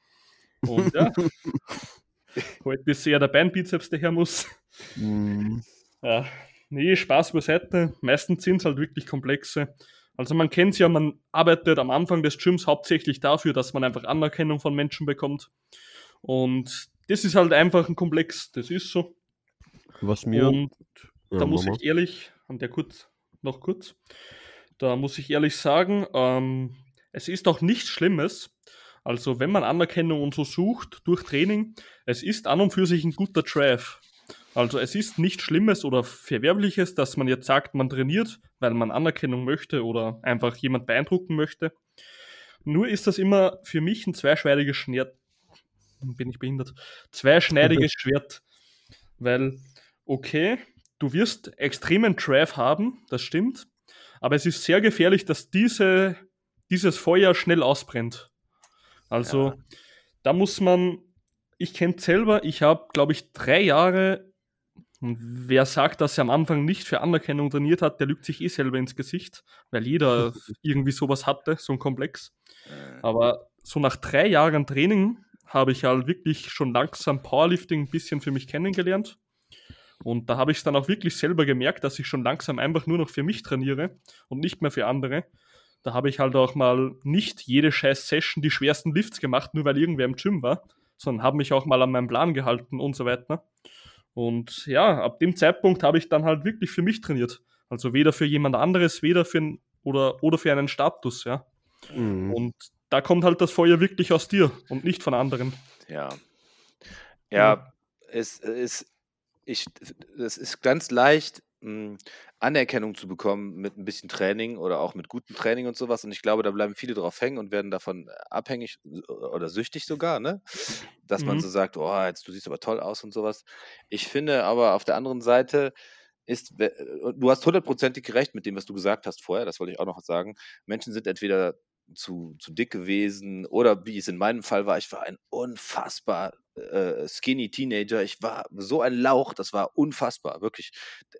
Und ja, heute ist eher der Beinbizeps, der her muss. Mm. Ja, nee, Spaß beiseite. Meistens sind es halt wirklich komplexe. Also man kennt es ja, man arbeitet am Anfang des Gyms hauptsächlich dafür, dass man einfach Anerkennung von Menschen bekommt. Und das ist halt einfach ein Komplex, das ist so. Was mir. Und ja, da muss Mama. ich ehrlich, an der kurz, noch kurz, da muss ich ehrlich sagen, ähm, es ist auch nichts Schlimmes, also wenn man Anerkennung und so sucht durch Training, es ist an und für sich ein guter Drive. Also es ist nichts Schlimmes oder Verwerbliches, dass man jetzt sagt, man trainiert, weil man Anerkennung möchte oder einfach jemand beeindrucken möchte. Nur ist das immer für mich ein zweischneidiges Schwert. Bin ich behindert? Zweischneidiges Schwert. Weil, okay, du wirst extremen Drive haben, das stimmt. Aber es ist sehr gefährlich, dass diese, dieses Feuer schnell ausbrennt. Also ja. da muss man, ich kenne selber, ich habe, glaube ich, drei Jahre, wer sagt, dass er am Anfang nicht für Anerkennung trainiert hat, der lügt sich eh selber ins Gesicht, weil jeder irgendwie sowas hatte, so ein Komplex. Aber so nach drei Jahren Training habe ich halt wirklich schon langsam Powerlifting ein bisschen für mich kennengelernt. Und da habe ich es dann auch wirklich selber gemerkt, dass ich schon langsam einfach nur noch für mich trainiere und nicht mehr für andere. Da habe ich halt auch mal nicht jede scheiß Session die schwersten Lifts gemacht, nur weil irgendwer im Gym war, sondern habe mich auch mal an meinem Plan gehalten und so weiter. Und ja, ab dem Zeitpunkt habe ich dann halt wirklich für mich trainiert. Also weder für jemand anderes, weder für ein, oder, oder für einen Status, ja. Mhm. Und da kommt halt das Feuer wirklich aus dir und nicht von anderen. Ja. Ja, es ist, ich, es ist ganz leicht, hm, Anerkennung zu bekommen mit ein bisschen Training oder auch mit gutem Training und sowas. Und ich glaube, da bleiben viele drauf hängen und werden davon äh, abhängig oder süchtig sogar, ne? Dass man mhm. so sagt: „Oh, jetzt du siehst aber toll aus“ und sowas. Ich finde aber auf der anderen Seite ist äh, du hast hundertprozentig recht mit dem, was du gesagt hast vorher, das wollte ich auch noch sagen. Menschen sind entweder zu, zu dick gewesen oder wie es in meinem Fall war, ich war ein unfassbar äh, skinny Teenager. Ich war so ein Lauch, das war unfassbar, wirklich.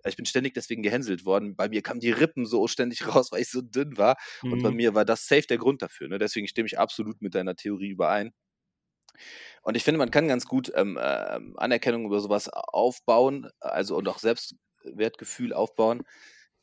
Ich bin ständig deswegen gehänselt worden. Bei mir kamen die Rippen so ständig raus, weil ich so dünn war. Mhm. Und bei mhm. mir war das safe der Grund dafür. Ne? Deswegen stimme ich absolut mit deiner Theorie überein. Und ich finde, man kann ganz gut ähm, äh, Anerkennung über sowas aufbauen, also und auch Selbstwertgefühl aufbauen,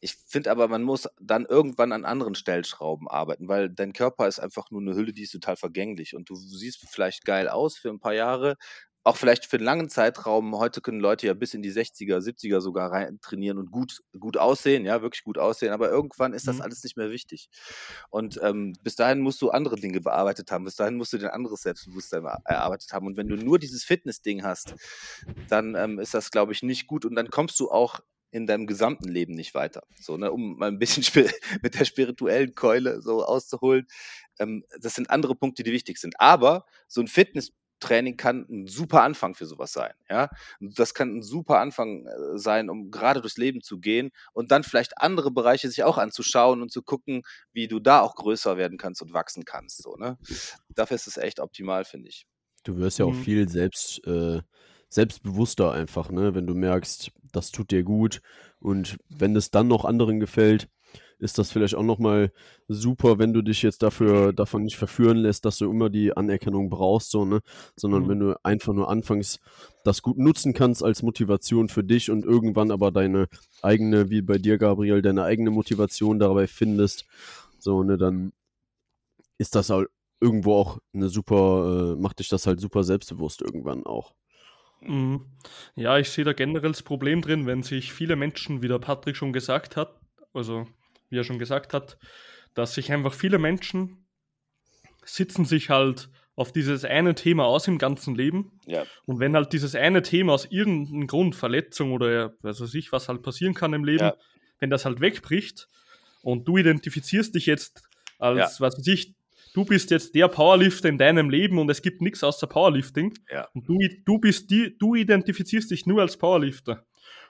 ich finde aber, man muss dann irgendwann an anderen Stellschrauben arbeiten, weil dein Körper ist einfach nur eine Hülle, die ist total vergänglich und du siehst vielleicht geil aus für ein paar Jahre, auch vielleicht für einen langen Zeitraum. Heute können Leute ja bis in die 60er, 70er sogar rein trainieren und gut, gut aussehen, ja, wirklich gut aussehen, aber irgendwann ist das mhm. alles nicht mehr wichtig. Und ähm, bis dahin musst du andere Dinge bearbeitet haben, bis dahin musst du dir ein anderes Selbstbewusstsein erarbeitet haben. Und wenn du nur dieses Fitness-Ding hast, dann ähm, ist das, glaube ich, nicht gut und dann kommst du auch in deinem gesamten Leben nicht weiter. So, ne, um mal ein bisschen mit der spirituellen Keule so auszuholen. Ähm, das sind andere Punkte, die wichtig sind. Aber so ein Fitnesstraining kann ein super Anfang für sowas sein. Ja? Das kann ein super Anfang äh, sein, um gerade durchs Leben zu gehen und dann vielleicht andere Bereiche sich auch anzuschauen und zu gucken, wie du da auch größer werden kannst und wachsen kannst. So, ne? Dafür ist es echt optimal, finde ich. Du wirst ja auch mhm. viel selbst äh, selbstbewusster einfach, ne? Wenn du merkst, das tut dir gut und wenn es dann noch anderen gefällt, ist das vielleicht auch nochmal super, wenn du dich jetzt dafür davon nicht verführen lässt, dass du immer die Anerkennung brauchst, so, ne? Sondern mhm. wenn du einfach nur anfangs das gut nutzen kannst als Motivation für dich und irgendwann aber deine eigene, wie bei dir, Gabriel, deine eigene Motivation dabei findest, so, ne, dann ist das halt irgendwo auch eine super, äh, macht dich das halt super selbstbewusst irgendwann auch. Mhm. Ja, ich sehe da generell das Problem drin, wenn sich viele Menschen, wie der Patrick schon gesagt hat, also wie er schon gesagt hat, dass sich einfach viele Menschen sitzen sich halt auf dieses eine Thema aus im ganzen Leben. Ja. Und wenn halt dieses eine Thema aus irgendeinem Grund, Verletzung oder was weiß ich, was halt passieren kann im Leben, ja. wenn das halt wegbricht und du identifizierst dich jetzt als, ja. was weiß ich, du bist jetzt der Powerlifter in deinem Leben und es gibt nichts außer Powerlifting. Ja. Und du, du bist die, du identifizierst dich nur als Powerlifter.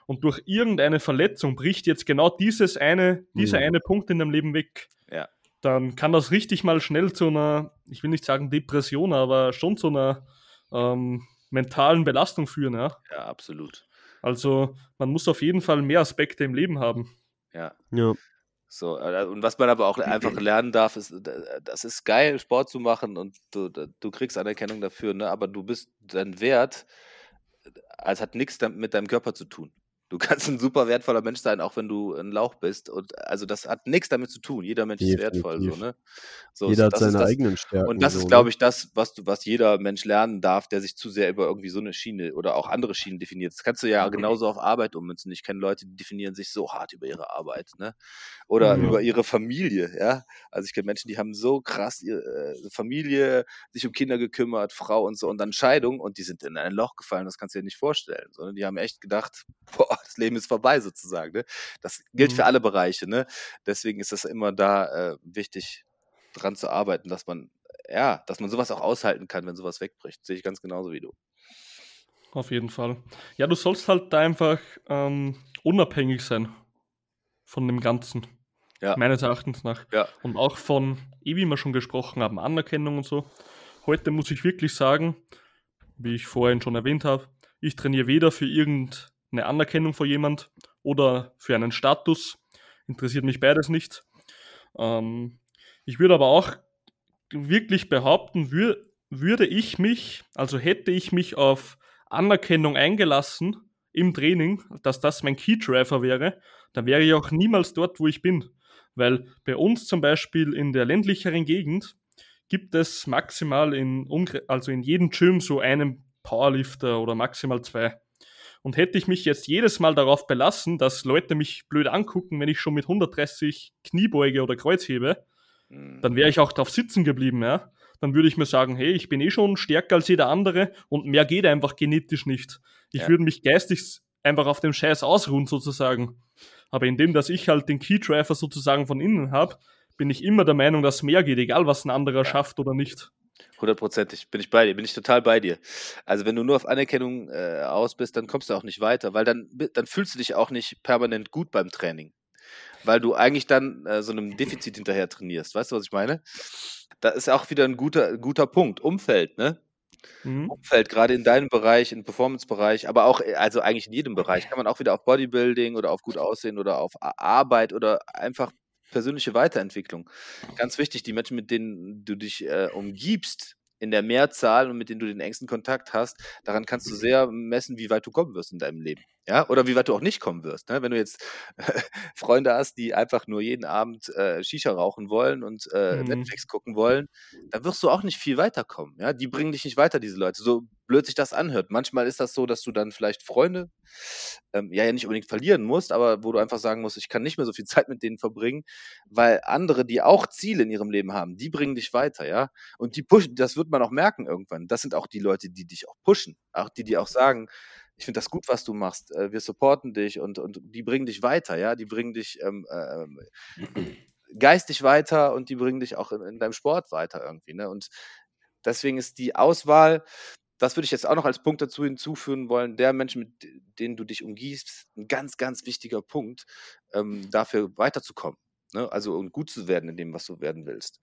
Und durch irgendeine Verletzung bricht jetzt genau dieses eine, dieser Mhm. eine Punkt in deinem Leben weg. Ja. Dann kann das richtig mal schnell zu einer, ich will nicht sagen Depression, aber schon zu einer ähm, mentalen Belastung führen. Ja? Ja, absolut. Also man muss auf jeden Fall mehr Aspekte im Leben haben. Ja. Ja. So, äh, und was man aber auch einfach lernen darf, ist, äh, das ist geil, Sport zu machen und du, du kriegst Anerkennung dafür, ne? aber du bist, dein Wert, es hat nichts mit deinem Körper zu tun. Du kannst ein super wertvoller Mensch sein, auch wenn du ein Lauch bist. Und also das hat nichts damit zu tun. Jeder Mensch ist wertvoll, so, ne? So, Jeder hat das ist seine eigenen Stärken. und das so, ist, ne? glaube ich, das, was du, was jeder Mensch lernen darf, der sich zu sehr über irgendwie so eine Schiene oder auch andere Schienen definiert. Das kannst du ja genauso auf Arbeit ummünzen. Ich kenne Leute, die definieren sich so hart über ihre Arbeit, ne? Oder Ja. über ihre Familie, ja. Also ich kenne Menschen, die haben so krass ihre äh, Familie, sich um Kinder gekümmert, Frau und so, und dann Scheidung und die sind in ein Loch gefallen, das kannst du dir nicht vorstellen. Sondern die haben echt gedacht, boah, das Leben ist vorbei sozusagen. Ne? Das gilt für Mhm. alle Bereiche, ne? Deswegen ist es immer da äh, wichtig, dran zu arbeiten, dass man, ja, dass man sowas auch aushalten kann, wenn sowas wegbricht. Sehe ich ganz genauso wie du. Auf jeden Fall. Ja, du sollst halt da einfach ähm, unabhängig sein von dem Ganzen. Ja. Meines Erachtens nach. Ja. Und auch von, eh wie wir schon gesprochen haben, Anerkennung und so. Heute muss ich wirklich sagen, wie ich vorhin schon erwähnt habe, ich trainiere weder für irgendeine Anerkennung von jemand oder für einen Status. Interessiert mich beides nicht. Ähm, ich würde aber auch wirklich behaupten, wür würde ich mich, also hätte ich mich auf Anerkennung eingelassen im Training, dass das mein Key Driver wäre, dann wäre ich auch niemals dort, wo ich bin. Weil bei uns zum Beispiel in der ländlicheren Gegend gibt es maximal in, also in jedem Gym so einen Powerlifter oder maximal zwei. Und hätte ich mich jetzt jedes Mal darauf belassen, dass Leute mich blöd angucken, wenn ich schon mit 130 Kniebeuge oder Kreuz hebe, Mhm. dann wäre ich auch drauf sitzen geblieben, ja. Dann würde ich mir sagen, hey, ich bin eh schon stärker als jeder andere und mehr geht einfach genetisch nicht. Ich Ja. würde mich geistig einfach auf dem Scheiß ausruhen, sozusagen. Aber indem, dass ich halt den Keydriver sozusagen von innen habe, bin ich immer der Meinung, dass mehr geht, egal was ein anderer schafft oder nicht. Hundertprozentig, bin ich bei dir, bin ich total bei dir. Also wenn du nur auf Anerkennung äh, aus bist, dann kommst du auch nicht weiter, weil dann, dann fühlst du dich auch nicht permanent gut beim Training. Weil du eigentlich dann äh, so einem Defizit hinterher trainierst. Weißt du, was ich meine? Da ist auch wieder ein guter, guter Punkt. Umfeld, ne? Mhm. Umfeld, gerade in deinem Bereich, im Performance-Bereich, aber auch, äh, also eigentlich in jedem Bereich, kann man auch wieder auf Bodybuilding oder auf gut aussehen oder auf Arbeit oder einfach persönliche Weiterentwicklung. Ganz wichtig, die Menschen, mit denen du dich äh, umgibst, in der Mehrzahl und mit denen du den engsten Kontakt hast, daran kannst du sehr messen, wie weit du kommen wirst in deinem Leben. Ja, oder wie weit du auch nicht kommen wirst. Ne? Wenn du jetzt Freunde hast, die einfach nur jeden Abend äh, Shisha rauchen wollen und äh, Mhm. Netflix gucken wollen, dann wirst du auch nicht viel weiterkommen. Ja? Die bringen dich nicht weiter, diese Leute. So blöd sich das anhört. Manchmal ist das so, dass du dann vielleicht Freunde ähm, ja, ja nicht unbedingt verlieren musst, aber wo du einfach sagen musst, ich kann nicht mehr so viel Zeit mit denen verbringen, weil andere, die auch Ziele in ihrem Leben haben, die bringen dich weiter, ja. Und die pushen, das wird man auch merken irgendwann. Das sind auch die Leute, die dich auch pushen, auch die, die auch sagen, ich finde das gut, was du machst, äh, wir supporten dich und, und die bringen dich weiter, ja, die bringen dich ähm, ähm, geistig weiter und die bringen dich auch in, in deinem Sport weiter irgendwie, ne? Und deswegen ist die Auswahl, das würde ich jetzt auch noch als Punkt dazu hinzufügen wollen, der Menschen, mit denen du dich umgibst, ein ganz, ganz wichtiger Punkt, ähm, dafür weiterzukommen. Ne? Also und gut zu werden in dem, was du werden willst.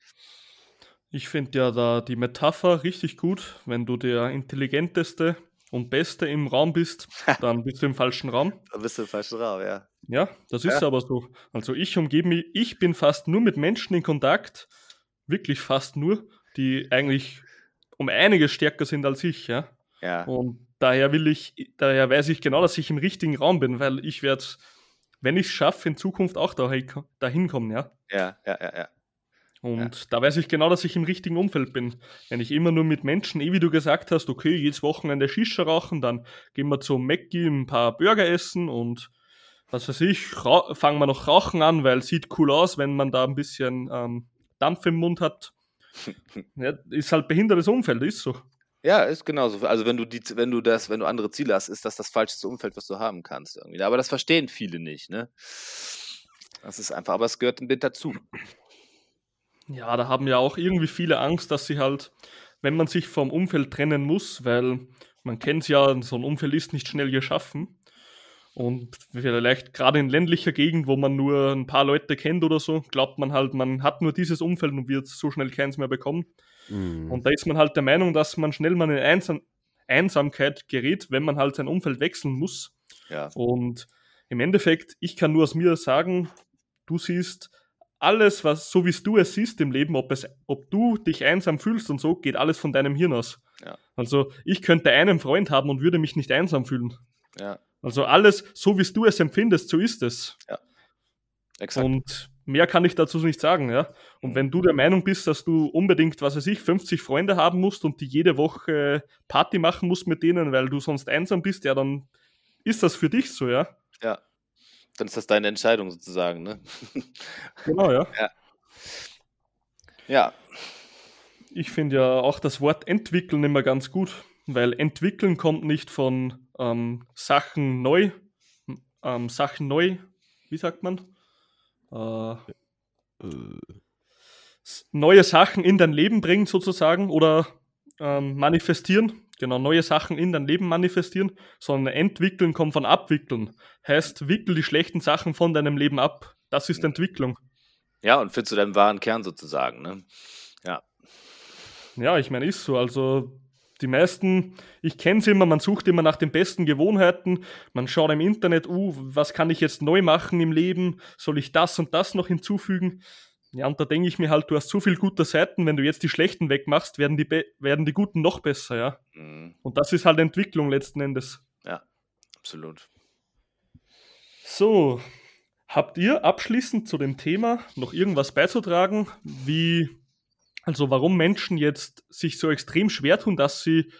Ich finde ja da die Metapher richtig gut. Wenn du der intelligenteste und beste im Raum bist, dann bist du im falschen Raum. Da bist du im falschen Raum, ja. Ja, das ist Ja. aber so. Also ich umgebe mich, ich bin fast nur mit Menschen in Kontakt, wirklich fast nur, die eigentlich um einiges stärker sind als ich, ja. Ja, Und daher will ich, daher weiß ich genau, dass ich im richtigen Raum bin, weil ich werde, wenn ich es schaffe, in Zukunft auch dahin, dahin kommen, ja. ja, ja, ja, ja. Und da weiß ich genau, dass ich im richtigen Umfeld bin. Wenn ich immer nur mit Menschen, eh wie du gesagt hast, okay, jedes Wochenende Shisha rauchen, dann gehen wir zum Mackie ein paar Burger essen und was weiß ich, fangen wir noch Rauchen an, weil es sieht cool aus, wenn man da ein bisschen ähm, Dampf im Mund hat. Ja, ist halt behindertes Umfeld, ist so. Ja, ist genauso. Also wenn du die, wenn du das, wenn du andere Ziele hast, ist das das falscheste Umfeld, was du haben kannst irgendwie. Aber das verstehen viele nicht, ne? Das ist einfach, aber es gehört mit dazu. Ja, da haben ja auch irgendwie viele Angst, dass sie halt, wenn man sich vom Umfeld trennen muss, weil man kennt es ja, so ein Umfeld ist nicht schnell geschaffen. Und vielleicht gerade in ländlicher Gegend, wo man nur ein paar Leute kennt oder so, glaubt man halt, man hat nur dieses Umfeld und wird so schnell keins mehr bekommen. Mhm. Und da ist man halt der Meinung, dass man schnell mal in Einsam Einsamkeit gerät, wenn man halt sein Umfeld wechseln muss. Ja. Und im Endeffekt, ich kann nur aus mir sagen, du siehst alles, was so wie du es siehst im Leben, ob, es, ob du dich einsam fühlst und so, geht alles von deinem Hirn aus. Ja. Also ich könnte einen Freund haben und würde mich nicht einsam fühlen. Ja. Also alles, so wie du es empfindest, so ist es. Ja. Exakt. Und mehr kann ich dazu nicht sagen, ja. Und wenn du der Meinung bist, dass du unbedingt, was weiß ich, 50 Freunde haben musst und die jede Woche Party machen musst mit denen, weil du sonst einsam bist, ja, dann ist das für dich so, ja. Ja. Dann ist das deine Entscheidung sozusagen, ne? Genau, ja. Ja. Ja. Ich finde ja auch das Wort entwickeln immer ganz gut, weil entwickeln kommt nicht von ähm, Sachen neu, ähm, Sachen neu, wie sagt man? Äh, äh. neue Sachen in dein Leben bringen sozusagen oder ähm, manifestieren, genau, neue Sachen in dein Leben manifestieren, sondern entwickeln kommt von abwickeln. Heißt, wickel die schlechten Sachen von deinem Leben ab. Das ist Entwicklung. Ja, und findest du deinen wahren Kern sozusagen, ne? Ja. Ja, ich meine, ist so. Also die meisten, ich kenne es immer, man sucht immer nach den besten Gewohnheiten, man schaut im Internet, uh, was kann ich jetzt neu machen im Leben, soll ich das und das noch hinzufügen? Ja, und da denke ich mir halt, du hast so viele gute Seiten, wenn du jetzt die schlechten wegmachst, werden die, werden die guten noch besser, ja. Mhm. Und das ist halt Entwicklung letzten Endes. Ja, absolut. So, habt ihr abschließend zu dem Thema noch irgendwas beizutragen, wie also warum Menschen jetzt sich so extrem schwer tun, dass sie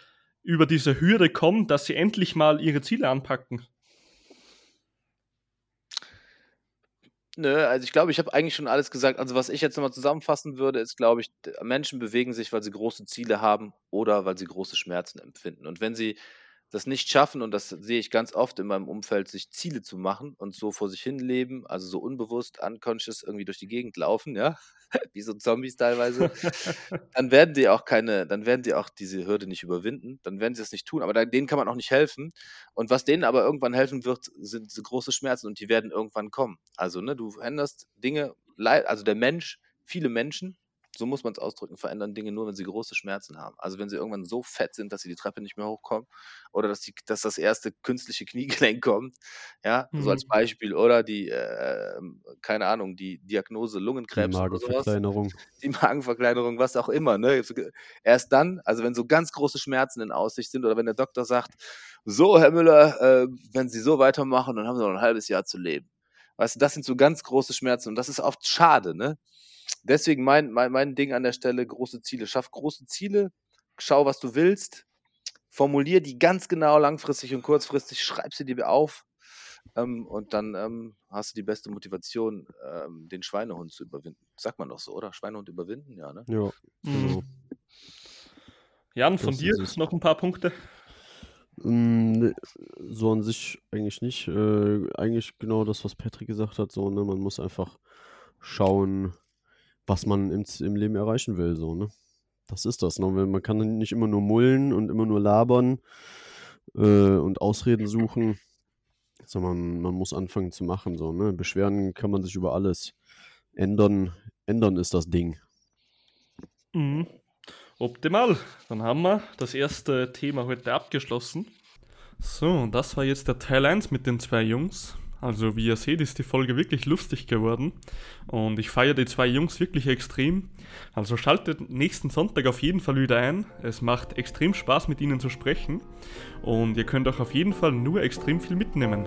über diese Hürde kommen, dass sie endlich mal ihre Ziele anpacken. Nö, also ich glaube, ich habe eigentlich schon alles gesagt. Also was ich jetzt nochmal zusammenfassen würde, ist, glaube ich, Menschen bewegen sich, weil sie große Ziele haben oder weil sie große Schmerzen empfinden. Und wenn sie das nicht schaffen, und das sehe ich ganz oft in meinem Umfeld, sich Ziele zu machen und so vor sich hin leben, also so unbewusst, unconscious irgendwie durch die Gegend laufen, ja, wie so Zombies teilweise, dann werden die auch keine, dann werden die auch diese Hürde nicht überwinden, dann werden sie es nicht tun, aber denen kann man auch nicht helfen. Und was denen aber irgendwann helfen wird, sind große Schmerzen und die werden irgendwann kommen. Also, ne, du änderst Dinge, also der Mensch, viele Menschen so muss man es ausdrücken, verändern Dinge nur, wenn sie große Schmerzen haben. Also wenn sie irgendwann so fett sind, dass sie die Treppe nicht mehr hochkommen oder dass, die, dass das erste künstliche Kniegelenk kommt, ja, mhm. so als. Beispiel, oder die, äh, keine Ahnung, die Diagnose Lungenkrebs die Magenverkleinerung. Die Magenverkleinerung, was auch immer. Ne? Erst dann, also wenn so ganz große Schmerzen in Aussicht sind oder wenn der Doktor sagt, so, Herr Müller, äh, wenn Sie so weitermachen, dann haben Sie noch ein halbes Jahr zu leben. Weißt du, das sind so ganz große Schmerzen und das ist oft schade, ne? Deswegen mein, mein, mein Ding an der Stelle, große Ziele. Schaff große Ziele, schau, was du willst, formulier die ganz genau langfristig und kurzfristig, schreib sie dir auf ähm, und dann ähm, hast du die beste Motivation, ähm, den Schweinehund zu überwinden. Sagt man doch so, oder? Schweinehund überwinden, ja, ne? Ja. Genau. Jan, von das dir noch ein paar Punkte? Mm, so an sich eigentlich nicht. Äh, eigentlich genau das, was Patrick gesagt hat. So, ne? Man muss einfach schauen, was man im, im Leben erreichen will, so, ne? Das ist das, ne? Man kann nicht immer nur mullen und immer nur labern äh, und Ausreden suchen, sondern man muss anfangen zu machen, so, ne? Beschweren kann man sich über alles. Ändern, ändern ist das Ding. Mhm. Optimal. Dann haben wir das erste Thema heute abgeschlossen. So, das war jetzt der Teil 1 mit den zwei Jungs. Also wie ihr seht, ist die Folge wirklich lustig geworden und ich feiere die zwei Jungs wirklich extrem. Also schaltet nächsten Sonntag auf jeden Fall wieder ein. Es macht extrem Spaß mit ihnen zu sprechen und ihr könnt auch auf jeden Fall nur extrem viel mitnehmen.